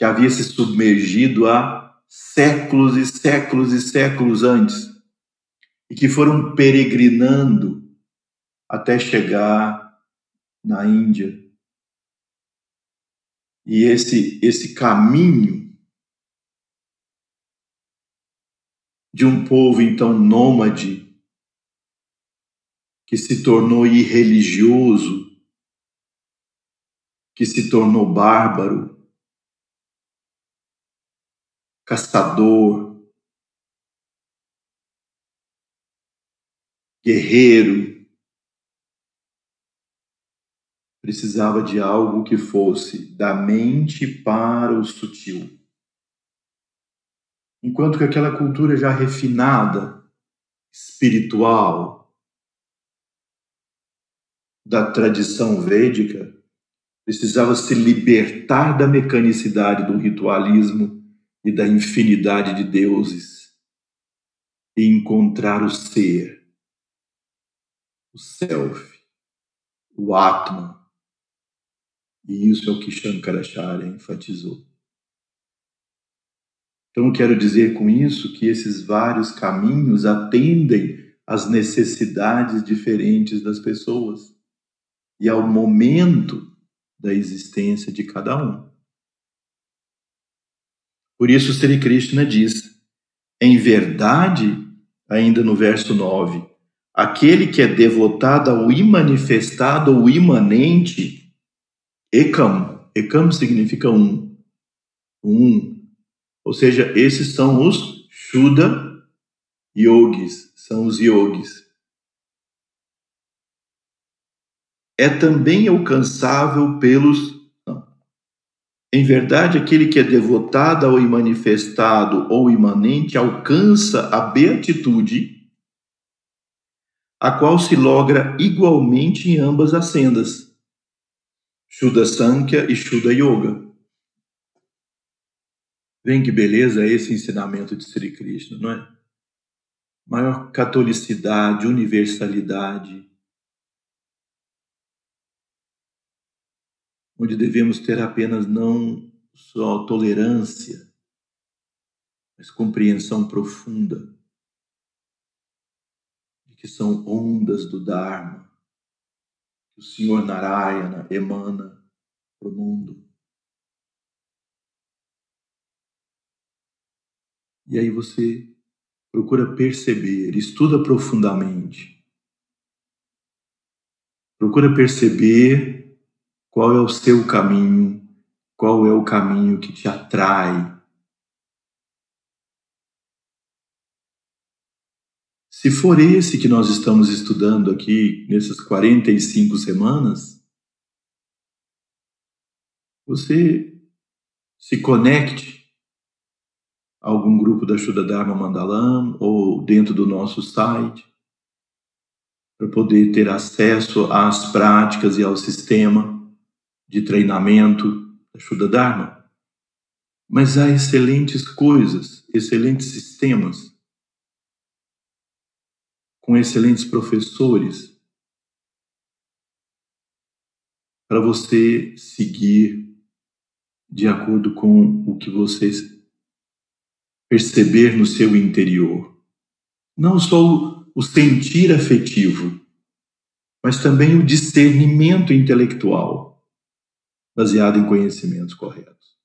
que havia se submergido há séculos e séculos e séculos antes, e que foram peregrinando até chegar na Índia. E esse, esse caminho de um povo então nômade, que se tornou irreligioso, que se tornou bárbaro, caçador, guerreiro, precisava de algo que fosse da mente para o sutil. Enquanto que aquela cultura já refinada, espiritual, da tradição védica, precisava se libertar da mecanicidade do ritualismo e da infinidade de deuses e encontrar o ser, o self, o Atman. E isso é o que Shankaracharya enfatizou. Então, quero dizer com isso que esses vários caminhos atendem às necessidades diferentes das pessoas e ao momento da existência de cada um. Por isso, Sri Krishna diz: em verdade, ainda no verso 9, aquele que é devotado ao imanifestado ou imanente, ekam, ekam significa um, um, ou seja, esses são os Shuddha Yogis, são os yogis. É também alcançável pelos em verdade, aquele que é devotado ao imanifestado ou imanente alcança a beatitude, a qual se logra igualmente em ambas as sendas, Shuddha Sankhya e Shuddha Yoga. Vem que beleza esse ensinamento de Sri Krishna, não é? Maior catolicidade, universalidade, onde devemos ter apenas não só tolerância, mas compreensão profunda de que são ondas do Dharma que o Senhor Narayana emana para o mundo. E aí você procura perceber, estuda profundamente. Procura perceber qual é o seu caminho? Qual é o caminho que te atrai? Se for esse que nós estamos estudando aqui nessas 45 semanas, você se conecte a algum grupo da Shuddha Dharma Mandalam ou dentro do nosso site para poder ter acesso às práticas e ao sistema de treinamento da Dharma. Mas há excelentes coisas, excelentes sistemas, com excelentes professores, para você seguir de acordo com o que você perceber no seu interior. Não só o sentir afetivo, mas também o discernimento intelectual baseado em conhecimentos corretos.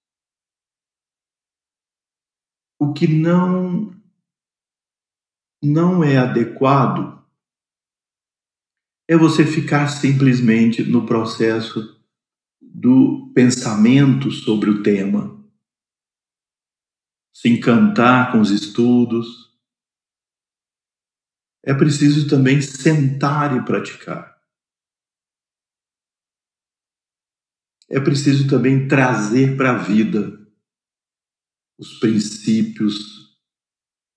O que não não é adequado é você ficar simplesmente no processo do pensamento sobre o tema, se encantar com os estudos. É preciso também sentar e praticar. É preciso também trazer para a vida os princípios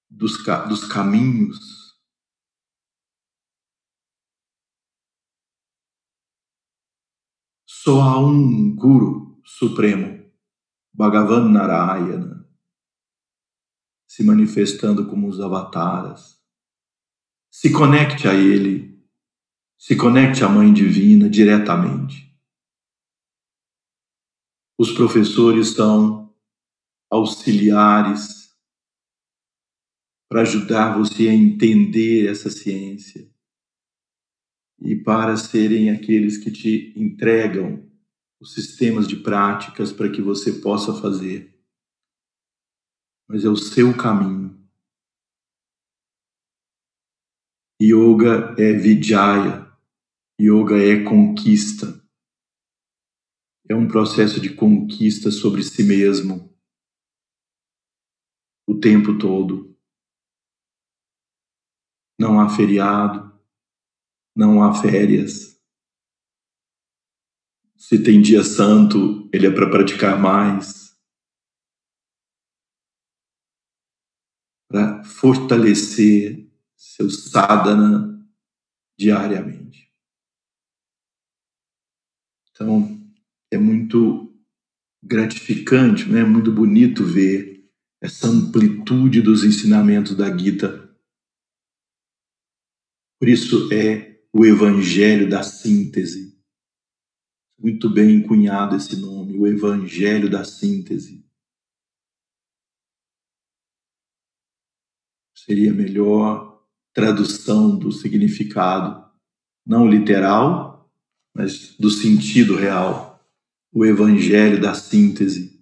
dos, dos caminhos. Só há um Guru Supremo, Bhagavan Narayana, se manifestando como os avataras, Se conecte a Ele, se conecte à Mãe Divina diretamente. Os professores são auxiliares para ajudar você a entender essa ciência e para serem aqueles que te entregam os sistemas de práticas para que você possa fazer. Mas é o seu caminho. Yoga é Vijaya, yoga é conquista. É um processo de conquista sobre si mesmo o tempo todo. Não há feriado, não há férias. Se tem dia santo, ele é para praticar mais, para fortalecer seu sadhana diariamente. Então, é muito gratificante, né? muito bonito ver essa amplitude dos ensinamentos da Gita. Por isso é o Evangelho da Síntese. Muito bem cunhado esse nome, o Evangelho da Síntese. Seria melhor tradução do significado, não literal, mas do sentido real. O Evangelho da Síntese.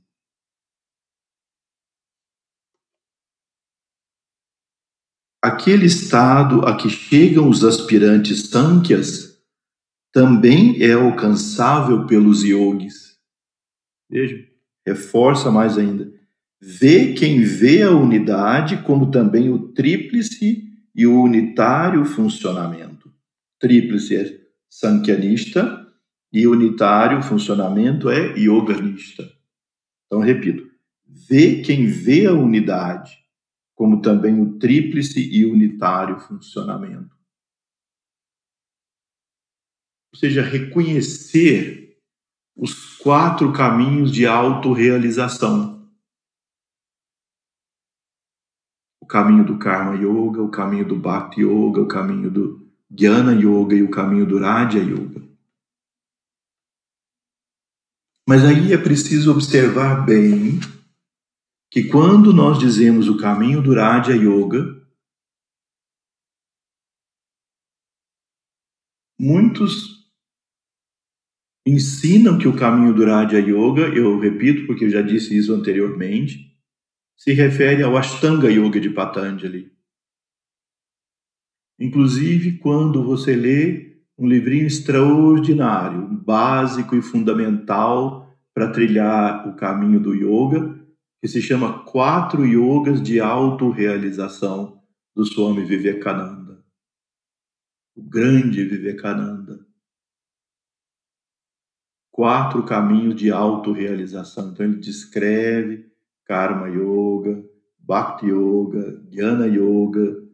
aquele estado a que chegam os aspirantes Sankhya's também é alcançável pelos yogis. Veja, reforça mais ainda. Vê quem vê a unidade como também o tríplice e o unitário funcionamento. Tríplice é Sankyanista e unitário funcionamento é Yoganista. Então, repito. Vê quem vê a unidade como também o tríplice e unitário funcionamento. Ou seja, reconhecer os quatro caminhos de autorrealização. O caminho do Karma Yoga, o caminho do Bhakti Yoga, o caminho do Jnana Yoga e o caminho do Raja Yoga. Mas aí é preciso observar bem que quando nós dizemos o caminho do Raja Yoga, muitos ensinam que o caminho do Raja Yoga, eu repito porque eu já disse isso anteriormente, se refere ao Ashtanga Yoga de Patanjali. Inclusive, quando você lê um livrinho extraordinário, básico e fundamental para trilhar o caminho do yoga, que se chama Quatro Yogas de Autorrealização do Swami Vivekananda. O grande Vivekananda. Quatro caminhos de autorrealização. Então ele descreve Karma Yoga, Bhakti Yoga, Jnana Yoga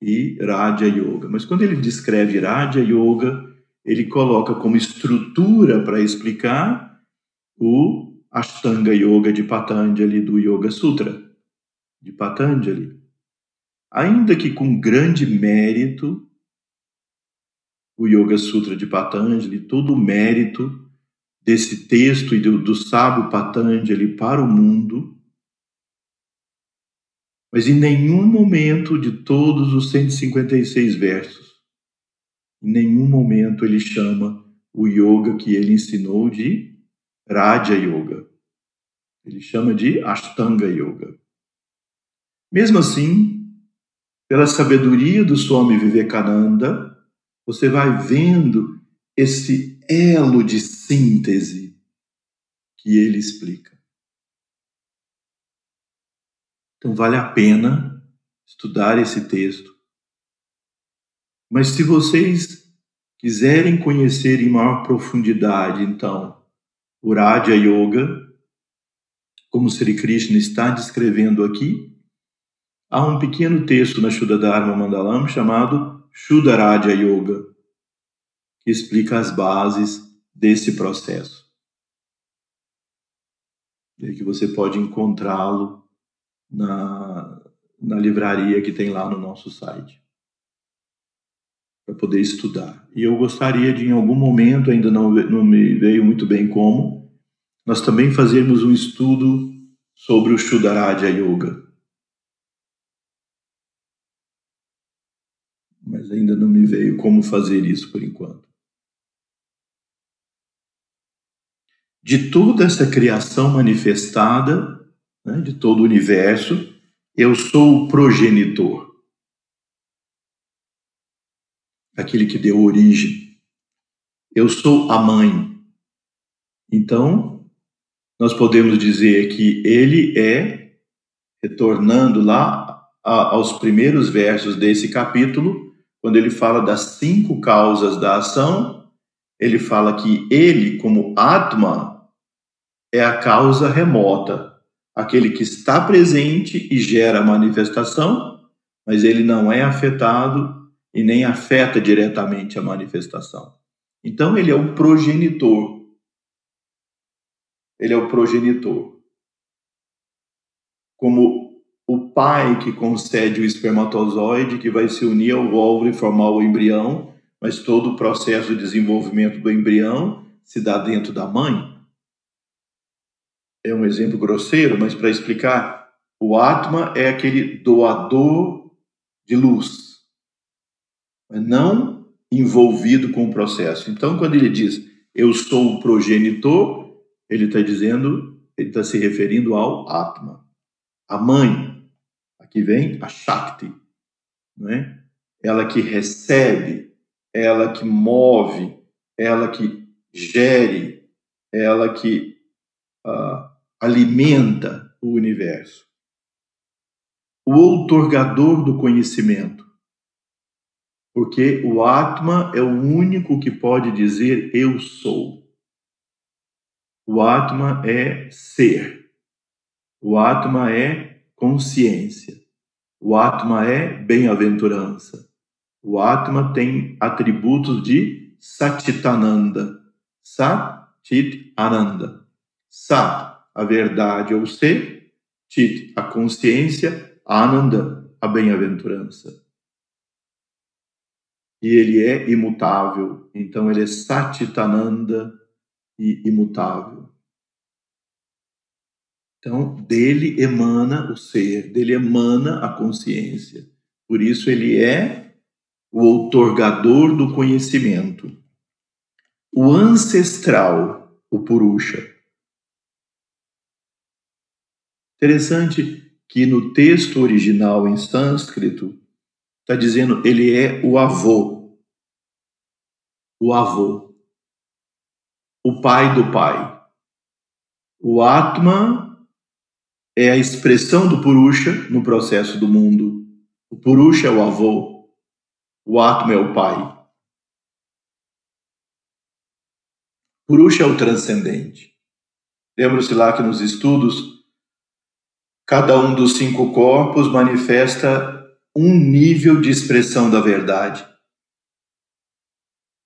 e Raja Yoga. Mas quando ele descreve Raja Yoga, ele coloca como estrutura para explicar o Ashtanga Yoga de Patanjali do Yoga Sutra de Patanjali. Ainda que com grande mérito, o Yoga Sutra de Patanjali, todo o mérito desse texto e do, do sábio Patanjali para o mundo, mas em nenhum momento de todos os 156 versos, em nenhum momento ele chama o yoga que ele ensinou de Raja Yoga. Ele chama de Ashtanga Yoga. Mesmo assim, pela sabedoria do Swami Vivekananda, você vai vendo esse elo de síntese que ele explica. Então vale a pena estudar esse texto. Mas se vocês quiserem conhecer em maior profundidade, então, o Raja Yoga, como Sri Krishna está descrevendo aqui, há um pequeno texto na Shuddha Dharma Mandalam chamado Shuddha Yoga, que explica as bases desse processo. E que você pode encontrá-lo na, na livraria que tem lá no nosso site. para poder estudar. E eu gostaria de, em algum momento, ainda não, não me veio muito bem como, nós também fazermos um estudo sobre o Shuddharaja Yoga. Mas ainda não me veio como fazer isso por enquanto. De toda essa criação manifestada, né, de todo o universo, eu sou o progenitor. aquele que deu origem. Eu sou a mãe. Então, nós podemos dizer que ele é, retornando lá a, aos primeiros versos desse capítulo, quando ele fala das cinco causas da ação, ele fala que ele, como Atma, é a causa remota, aquele que está presente e gera manifestação, mas ele não é afetado e nem afeta diretamente a manifestação. Então ele é o progenitor. Ele é o progenitor. Como o pai que concede o espermatozoide que vai se unir ao óvulo e formar o embrião, mas todo o processo de desenvolvimento do embrião se dá dentro da mãe. É um exemplo grosseiro, mas para explicar, o Atma é aquele doador de luz não envolvido com o processo. Então, quando ele diz eu sou o progenitor, ele está dizendo, ele está se referindo ao Atma, a mãe. Aqui vem a Shakti, é? Ela que recebe, ela que move, ela que gere, ela que uh, alimenta o universo. O outorgador do conhecimento porque o Atma é o único que pode dizer eu sou. O Atma é ser. O Atma é consciência. O Atma é bem-aventurança. O Atma tem atributos de Satitananda. Sat, Ananda. Sat, a verdade ou ser. A consciência. Ananda, a bem-aventurança e ele é imutável. Então ele é Satitananda e imutável. Então, dele emana o ser, dele emana a consciência. Por isso ele é o outorgador do conhecimento. O ancestral, o Purusha. Interessante que no texto original em sânscrito Está dizendo, ele é o avô. O avô. O pai do pai. O Atma é a expressão do Purusha no processo do mundo. O Purusha é o avô. O Atma é o pai. Purusha é o transcendente. Lembra-se lá que nos estudos, cada um dos cinco corpos manifesta um nível de expressão da verdade.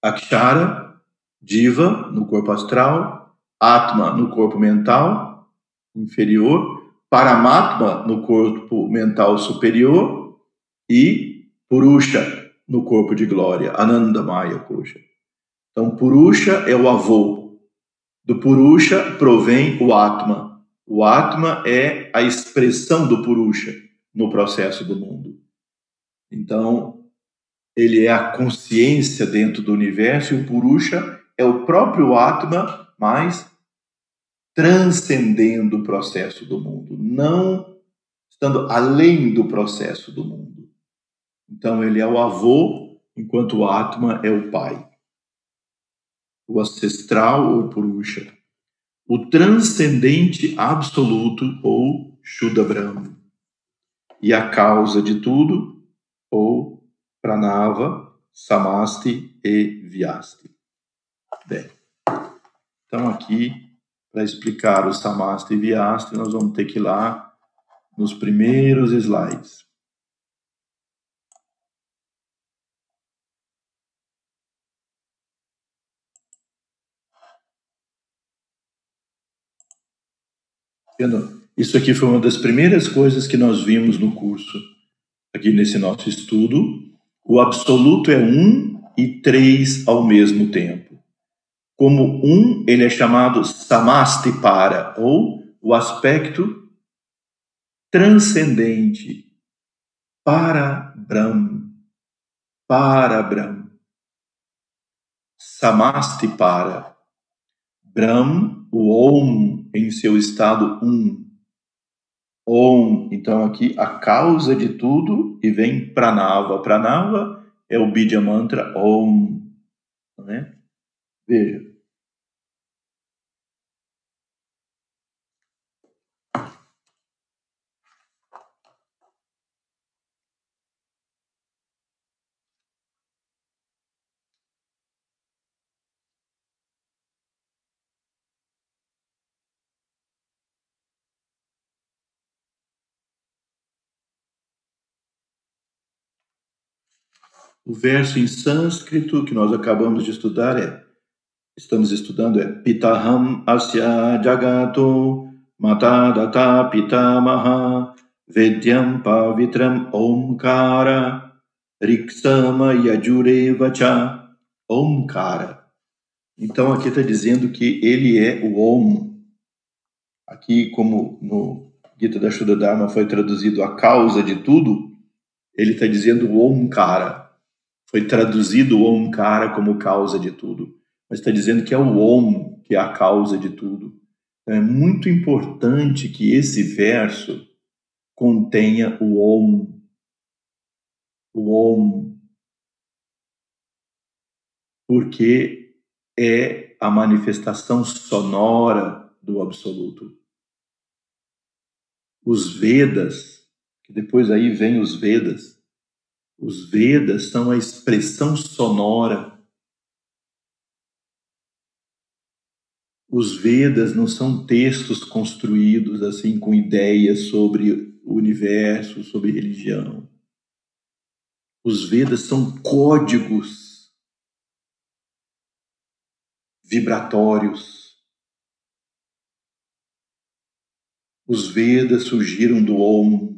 Akshara, Diva, no corpo astral, Atma, no corpo mental inferior, Paramatma, no corpo mental superior e Purusha, no corpo de glória, Anandamaya Kosha. Então, Purusha é o avô. Do Purusha provém o Atma. O Atma é a expressão do Purusha no processo do mundo. Então, ele é a consciência dentro do universo e o Purusha é o próprio Atma, mas transcendendo o processo do mundo, não estando além do processo do mundo. Então, ele é o avô, enquanto o Atma é o pai. O ancestral ou Purusha. O transcendente absoluto ou Shuddha Brahma. E a causa de tudo ou pranava, samasti e vyasti. Bem, então aqui, para explicar o samasti e vyasti, nós vamos ter que ir lá nos primeiros slides. Isso aqui foi uma das primeiras coisas que nós vimos no curso aqui nesse nosso estudo, o absoluto é um e três ao mesmo tempo. Como um, ele é chamado samastipara, ou o aspecto transcendente, para Brahm, para Brahm. Samastipara. Brahm, o Om, em seu estado um. Om, então aqui a causa de tudo e vem Pranava. Pranava é o Bidya Mantra Om, né? Veja. O verso em sânscrito que nós acabamos de estudar é, estamos estudando é Pitaham Asya Jagato Matadata Pitamaha Vedyam Pavitram Omkara Riksama Yajurevacha Omkara. Então aqui está dizendo que ele é o Om. Aqui, como no Gita da Shuddha Dharma foi traduzido a causa de tudo, ele está dizendo Omkara foi traduzido o Omkara como causa de tudo, mas está dizendo que é o Om que é a causa de tudo. Então, é muito importante que esse verso contenha o Om. O Om. Porque é a manifestação sonora do Absoluto. Os Vedas, que depois aí vem os Vedas, os Vedas são a expressão sonora. Os Vedas não são textos construídos assim com ideias sobre o universo, sobre religião. Os Vedas são códigos vibratórios. Os Vedas surgiram do Om,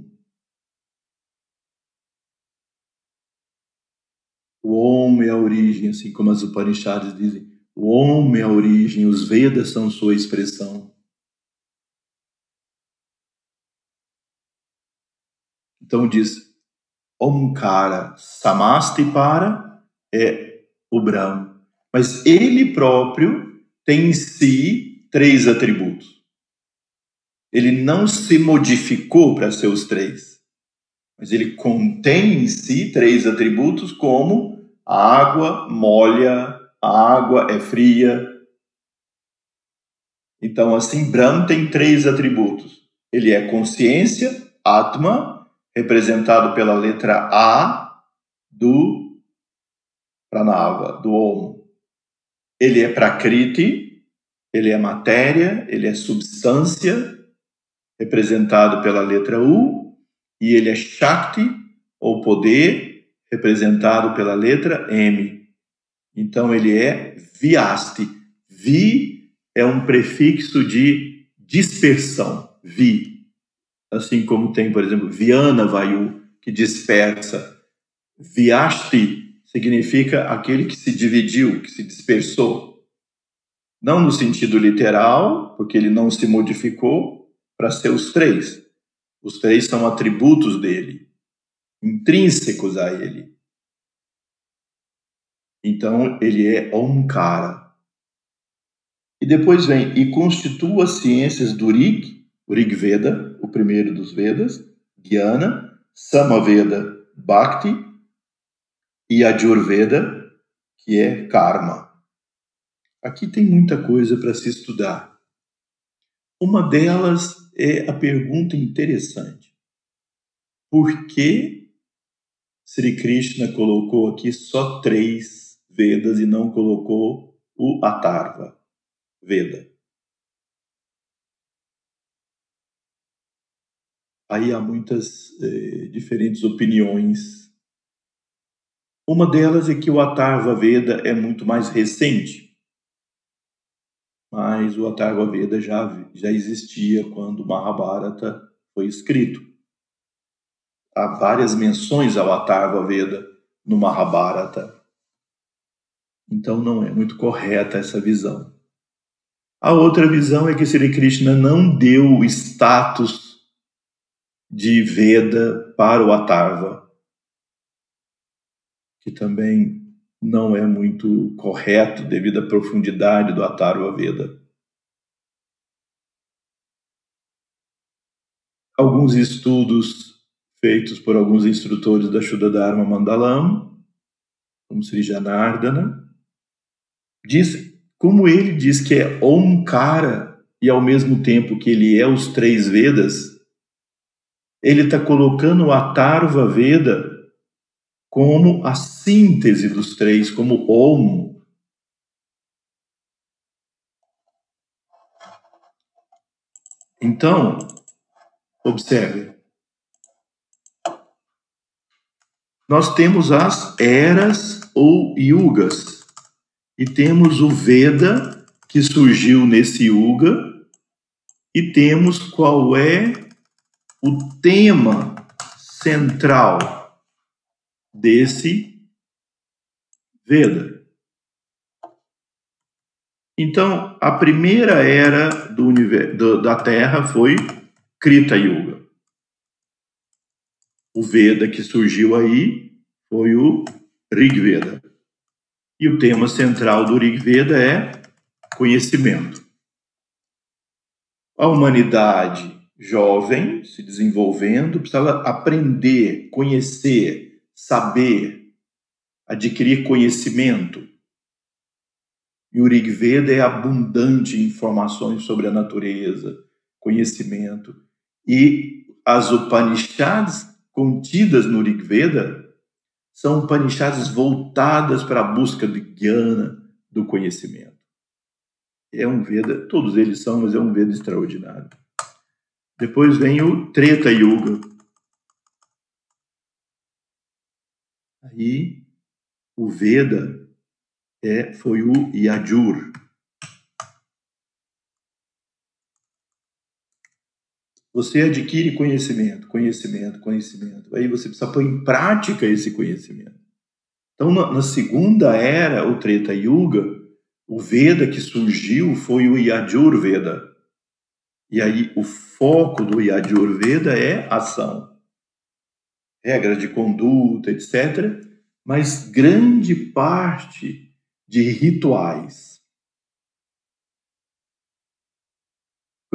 O Om é a origem, assim como as Upanishads dizem. O Om é a origem, os Vedas são sua expressão. Então diz Omkara, Samastipara é o Brahma. Mas ele próprio tem em si três atributos. Ele não se modificou para ser os três, mas ele contém em si três atributos como a água molha, a água é fria. Então, assim, Brahm tem três atributos. Ele é consciência, Atma, representado pela letra A do Pranava, do Om. Ele é Prakriti, ele é matéria, ele é substância, representado pela letra U, e ele é Shakti, ou poder, representado pela letra M. Então ele é viaste. Vi é um prefixo de dispersão, vi. Assim como tem, por exemplo, Viana Vayu, que dispersa. Viaste significa aquele que se dividiu, que se dispersou. Não no sentido literal, porque ele não se modificou para ser os três. Os três são atributos dele intrínsecos a ele. Então, ele é Omkara. E depois vem, e constitua as ciências do Rig, o Rig Veda, o primeiro dos Vedas, Gyana, Samaveda, Bhakti, e Ajurveda, que é Karma. Aqui tem muita coisa para se estudar. Uma delas é a pergunta interessante: por que Sri Krishna colocou aqui só três Vedas e não colocou o Atarva Veda. Aí há muitas eh, diferentes opiniões. Uma delas é que o Atarva Veda é muito mais recente, mas o Atarva Veda já, já existia quando o Mahabharata foi escrito há várias menções ao Atharva Veda no Mahabharata. Então não é muito correta essa visão. A outra visão é que Sri Krishna não deu o status de Veda para o Atarva, que também não é muito correto devido à profundidade do Atarva Veda. Alguns estudos feitos por alguns instrutores da Shuddha Dharma Mandalam, como Sri Janardana, diz como ele diz que é Omkara e ao mesmo tempo que ele é os três Vedas, ele está colocando o Atarva Veda como a síntese dos três, como Om. Então, observe. Nós temos as eras ou yugas e temos o Veda, que surgiu nesse Yuga, e temos qual é o tema central desse Veda. Então, a primeira era do universo, da Terra foi Krita Yuga. O Veda que surgiu aí foi o Rig Veda. E o tema central do Rig Veda é conhecimento. A humanidade jovem, se desenvolvendo, precisa aprender, conhecer, saber, adquirir conhecimento. E o Rig Veda é abundante em informações sobre a natureza, conhecimento. E as Upanishads contidas no Rig Veda são Upanishads voltadas para a busca de Jnana, do conhecimento. É um Veda, todos eles são, mas é um Veda extraordinário. Depois vem o Treta Yuga. Aí, o Veda é, foi o Yajur. Você adquire conhecimento, conhecimento, conhecimento. Aí você precisa pôr em prática esse conhecimento. Então, na, na segunda era, o Treta Yuga, o Veda que surgiu foi o Yajur. E aí o foco do Yajur é ação. Regras de conduta, etc. Mas grande parte de rituais.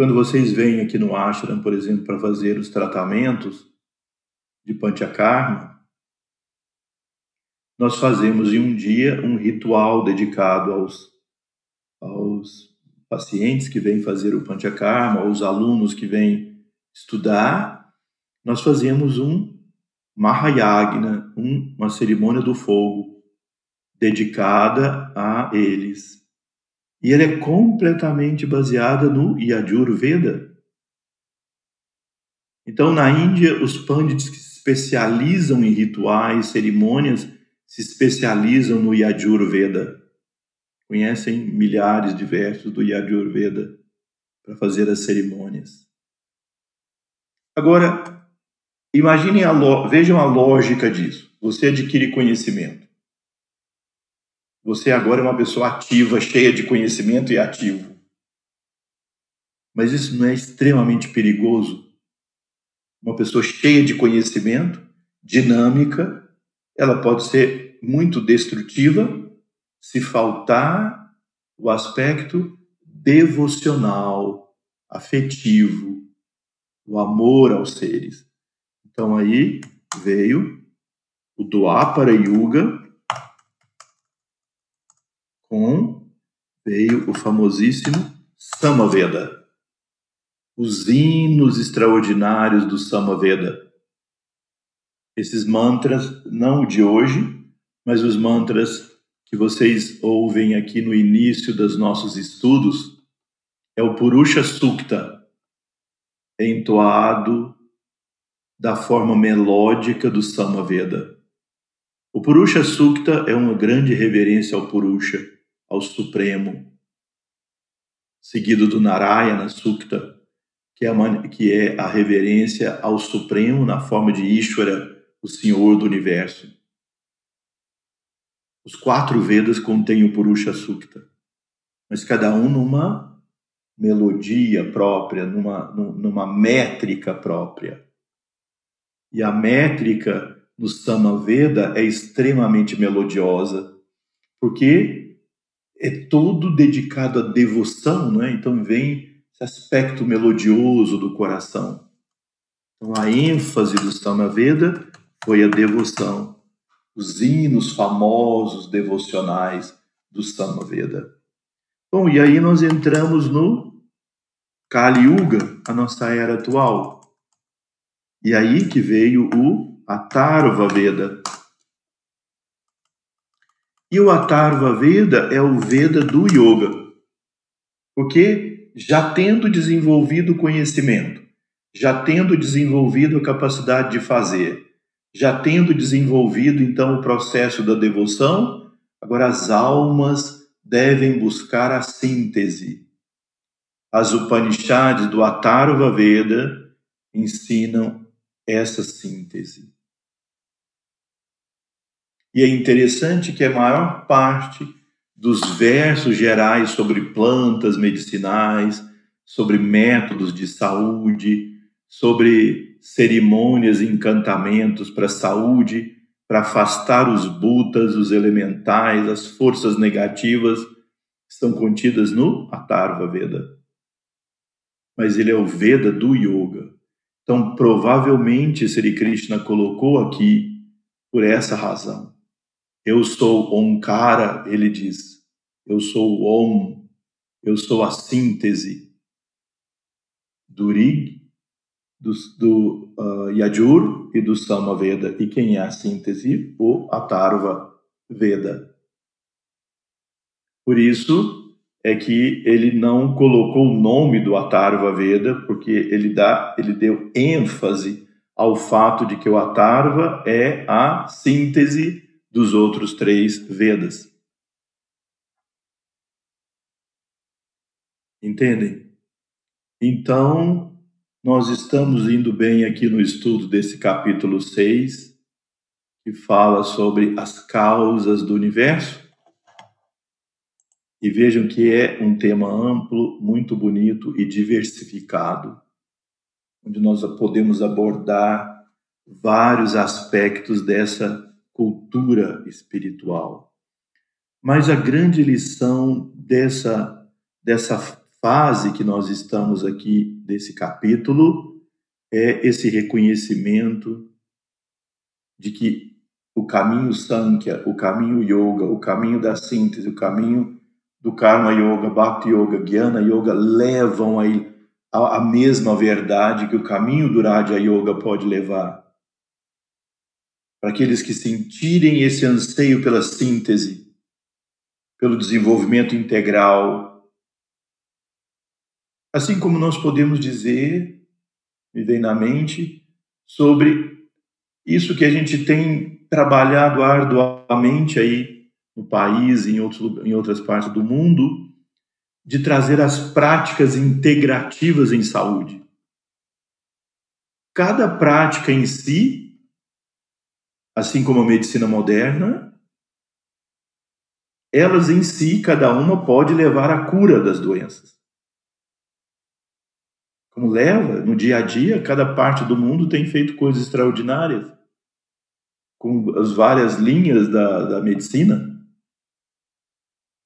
Quando vocês vêm aqui no ashram, por exemplo, para fazer os tratamentos de Panchakarma, nós fazemos em um dia um ritual dedicado aos, aos pacientes que vêm fazer o Panchakarma, aos alunos que vêm estudar. Nós fazemos um Mahayagna, um, uma cerimônia do fogo dedicada a eles. E ela é completamente baseada no Yajur Veda. Então, na Índia, os pandits que se especializam em rituais, cerimônias, se especializam no Yajur Veda. Conhecem milhares de versos do Yajur Veda para fazer as cerimônias. Agora, imaginem a vejam a lógica disso. Você adquire conhecimento. Você agora é uma pessoa ativa, cheia de conhecimento e ativo. Mas isso não é extremamente perigoso? Uma pessoa cheia de conhecimento, dinâmica, ela pode ser muito destrutiva se faltar o aspecto devocional, afetivo, o amor aos seres. Então aí veio o Dwapara Yuga, com veio o famosíssimo Samaveda, os hinos extraordinários do Samaveda. Esses mantras, não de hoje, mas os mantras que vocês ouvem aqui no início dos nossos estudos, é o Purusha Sukta, entoado da forma melódica do Samaveda. O Purusha Sukta é uma grande reverência ao Purusha, ao Supremo, seguido do Narayana Sukta, que é, a, que é a reverência ao Supremo na forma de Ishvara, o Senhor do Universo. Os quatro Vedas contêm o Purusha Sukta, mas cada um numa melodia própria, numa, numa métrica própria. E a métrica no Samaveda é extremamente melodiosa, porque é todo dedicado à devoção, não é? Então vem esse aspecto melodioso do coração. Então a ênfase do Samaveda foi a devoção, os hinos famosos devocionais do Samaveda. Bom, e aí nós entramos no Kali Yuga, a nossa era atual. E aí que veio o Atharva Veda. E o Atharva Veda é o Veda do Yoga. Porque já tendo desenvolvido o conhecimento, já tendo desenvolvido a capacidade de fazer, já tendo desenvolvido então o processo da devoção, agora as almas devem buscar a síntese. As Upanishads do Atharva Veda ensinam essa síntese. E é interessante que a maior parte dos versos gerais sobre plantas medicinais, sobre métodos de saúde, sobre cerimônias e encantamentos para a saúde, para afastar os butas, os elementais, as forças negativas, estão contidas no Atharva Veda. Mas ele é o Veda do Yoga. Então, provavelmente, Sri Krishna colocou aqui por essa razão. Eu sou Omkara, ele diz. Eu sou Om. Eu sou a síntese do Rig, do, do uh, Yajur e do Samaveda. E quem é a síntese? O Atharva Veda. Por isso, é que ele não colocou o nome do Atharva Veda, porque ele, dá, ele deu ênfase ao fato de que o Atharva é a síntese dos outros três Vedas. Entendem? Então, nós estamos indo bem aqui no estudo desse capítulo 6, que fala sobre as causas do universo. E vejam que é um tema amplo, muito bonito e diversificado, onde nós podemos abordar vários aspectos dessa cultura espiritual. Mas a grande lição dessa, dessa fase que nós estamos aqui, desse capítulo, é esse reconhecimento de que o caminho Sankhya, o caminho Yoga, o caminho da síntese, o caminho do Karma Yoga, Bhakti Yoga, Jnana Yoga levam a, a mesma verdade que o caminho do Raja Yoga pode levar. Para aqueles que sentirem esse anseio pela síntese, pelo desenvolvimento integral. Assim como nós podemos dizer, me vem na mente, sobre isso que a gente tem trabalhado arduamente aí no país e em, em outras partes do mundo, de trazer as práticas integrativas em saúde. Cada prática em si, assim como a medicina moderna, elas em si, cada uma pode levar à cura das doenças. Como leva, no dia a dia, cada parte do mundo tem feito coisas extraordinárias, com as várias linhas da, da medicina.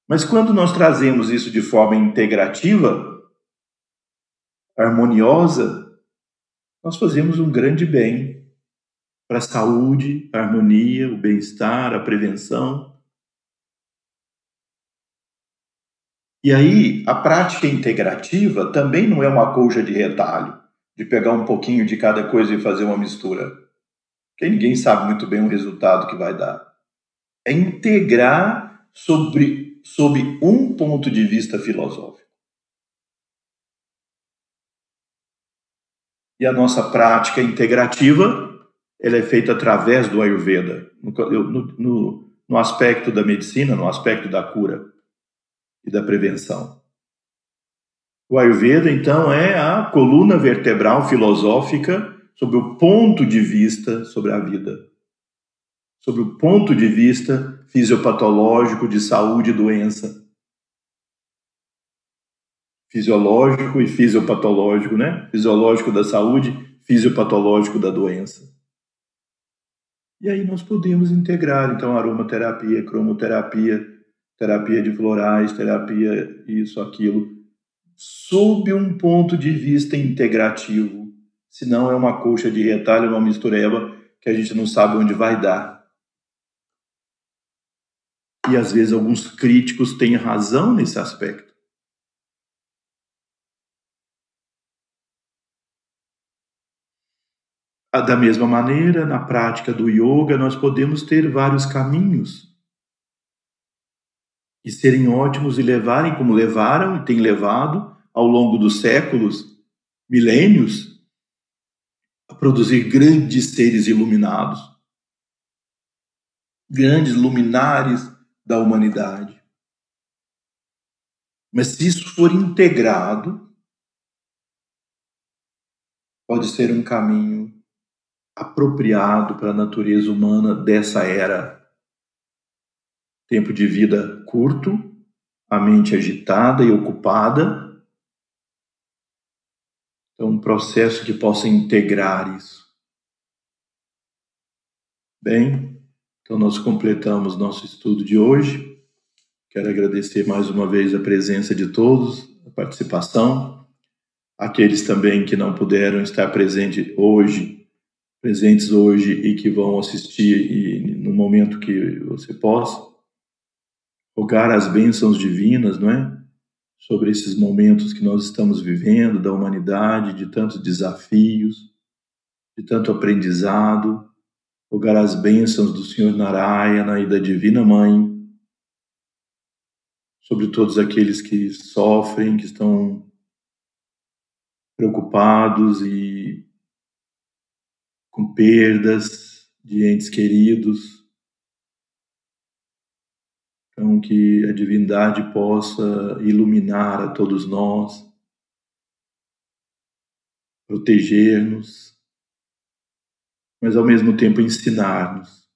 Mas quando nós trazemos isso de forma integrativa, harmoniosa, nós fazemos um grande bem para a saúde, a harmonia, o bem-estar, a prevenção. E aí, a prática integrativa também não é uma colcha de retalho, de pegar um pouquinho de cada coisa e fazer uma mistura. Porque ninguém sabe muito bem o resultado que vai dar. É integrar sobre sob um ponto de vista filosófico. E a nossa prática integrativa ela é feita através do Ayurveda, no, no, no aspecto da medicina, no aspecto da cura e da prevenção. O Ayurveda, então, é a coluna vertebral filosófica sobre o ponto de vista sobre a vida, sobre o ponto de vista fisiopatológico de saúde e doença. Fisiológico e fisiopatológico, né? Fisiológico da saúde, fisiopatológico da doença. E aí nós podemos integrar, então, aromaterapia, cromoterapia, terapia de florais, terapia isso, aquilo, sob um ponto de vista integrativo. Senão é uma coxa de retalho, uma mistureba que a gente não sabe onde vai dar e às vezes alguns críticos têm razão nesse aspecto. Da mesma maneira, na prática do yoga, nós podemos ter vários caminhos e serem ótimos e levarem como levaram e têm levado ao longo dos séculos, milênios, a produzir grandes seres iluminados, grandes luminares da humanidade. Mas se isso for integrado, pode ser um caminho apropriado para a natureza humana dessa era. Tempo de vida curto, a mente agitada e ocupada. Então, um processo que possa integrar isso. Bem, então, nós completamos nosso estudo de hoje. Quero agradecer mais uma vez a presença de todos, a participação. Aqueles também que não puderam estar presentes hoje, presentes hoje e que vão assistir e no momento que você possa. Rogar as bênçãos divinas, não é? Sobre esses momentos que nós estamos vivendo, da humanidade, de tantos desafios, de tanto aprendizado rogar as bênçãos do Senhor Narayana e da Divina Mãe sobre todos aqueles que sofrem, que estão preocupados e com perdas de entes queridos. Então, que a divindade possa iluminar a todos nós, proteger-nos mas ao mesmo tempo ensinar-nos.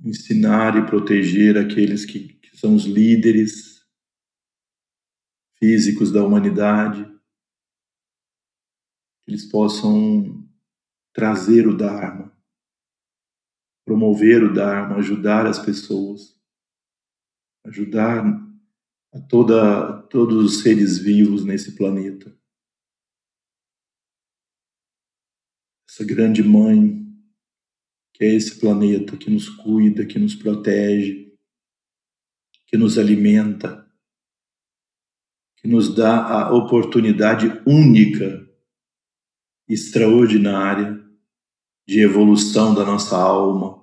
Ensinar e proteger aqueles que, que são os líderes físicos da humanidade, que eles possam trazer o Dharma, promover o Dharma, ajudar as pessoas, ajudar a toda, todos os seres vivos nesse planeta. essa grande mãe, que é esse planeta que nos cuida, que nos protege, que nos alimenta, que nos dá a oportunidade única, extraordinária de evolução da nossa alma.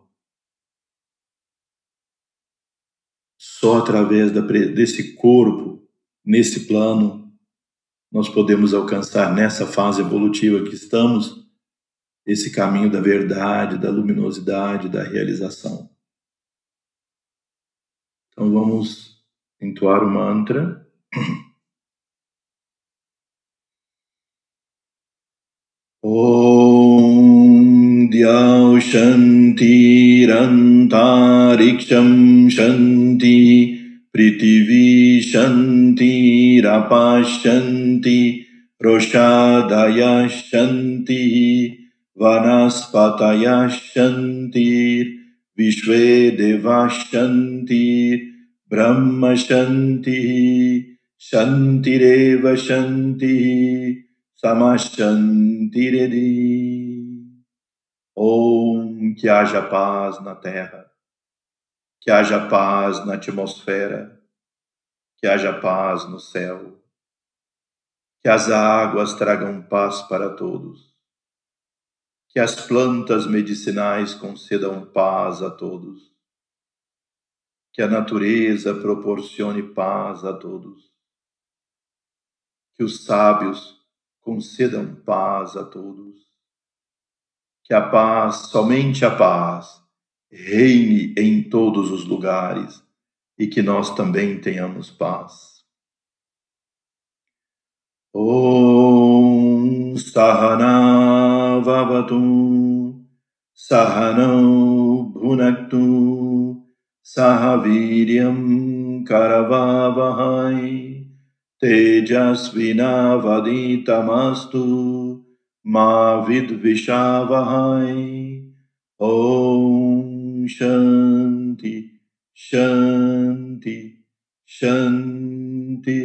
Só através desse corpo, nesse plano, nós podemos alcançar nessa fase evolutiva que estamos esse caminho da verdade, da luminosidade, da realização. Então vamos entoar o mantra. ॐ द्याशन्तिरन्तारिक्षं शन्ति पृथिवी शन्तिरपाशन्ति रोषादयश्चन्ति वनस्पतयश्चन्तिर्विश्वे देवाश्चन्ति ब्रह्मशन्तिः शन्तिरेव शन्तिः Samashantiredi Om que haja paz na terra, que haja paz na atmosfera, que haja paz no céu, que as águas tragam paz para todos. Que as plantas medicinais concedam paz a todos, que a natureza proporcione paz a todos, que os sábios concedam paz a todos. Que a paz, somente a paz, reine em todos os lugares e que nós também tenhamos paz. Om Sahana Vavatu Sahanam Bhunaktu Sahaviryam Karavavahai Tejasvinavaditamastu Ma Vidvishavahai. Om Shanti Shanti Shanti.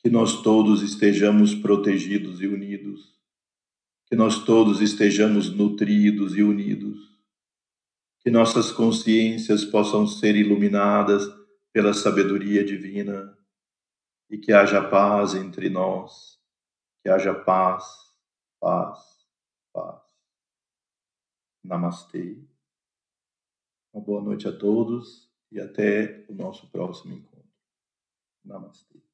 Que nós todos estejamos protegidos e unidos. Que nós todos estejamos nutridos e unidos, que nossas consciências possam ser iluminadas pela sabedoria divina e que haja paz entre nós, que haja paz, paz, paz. Namastê. Uma boa noite a todos e até o nosso próximo encontro. Namastê.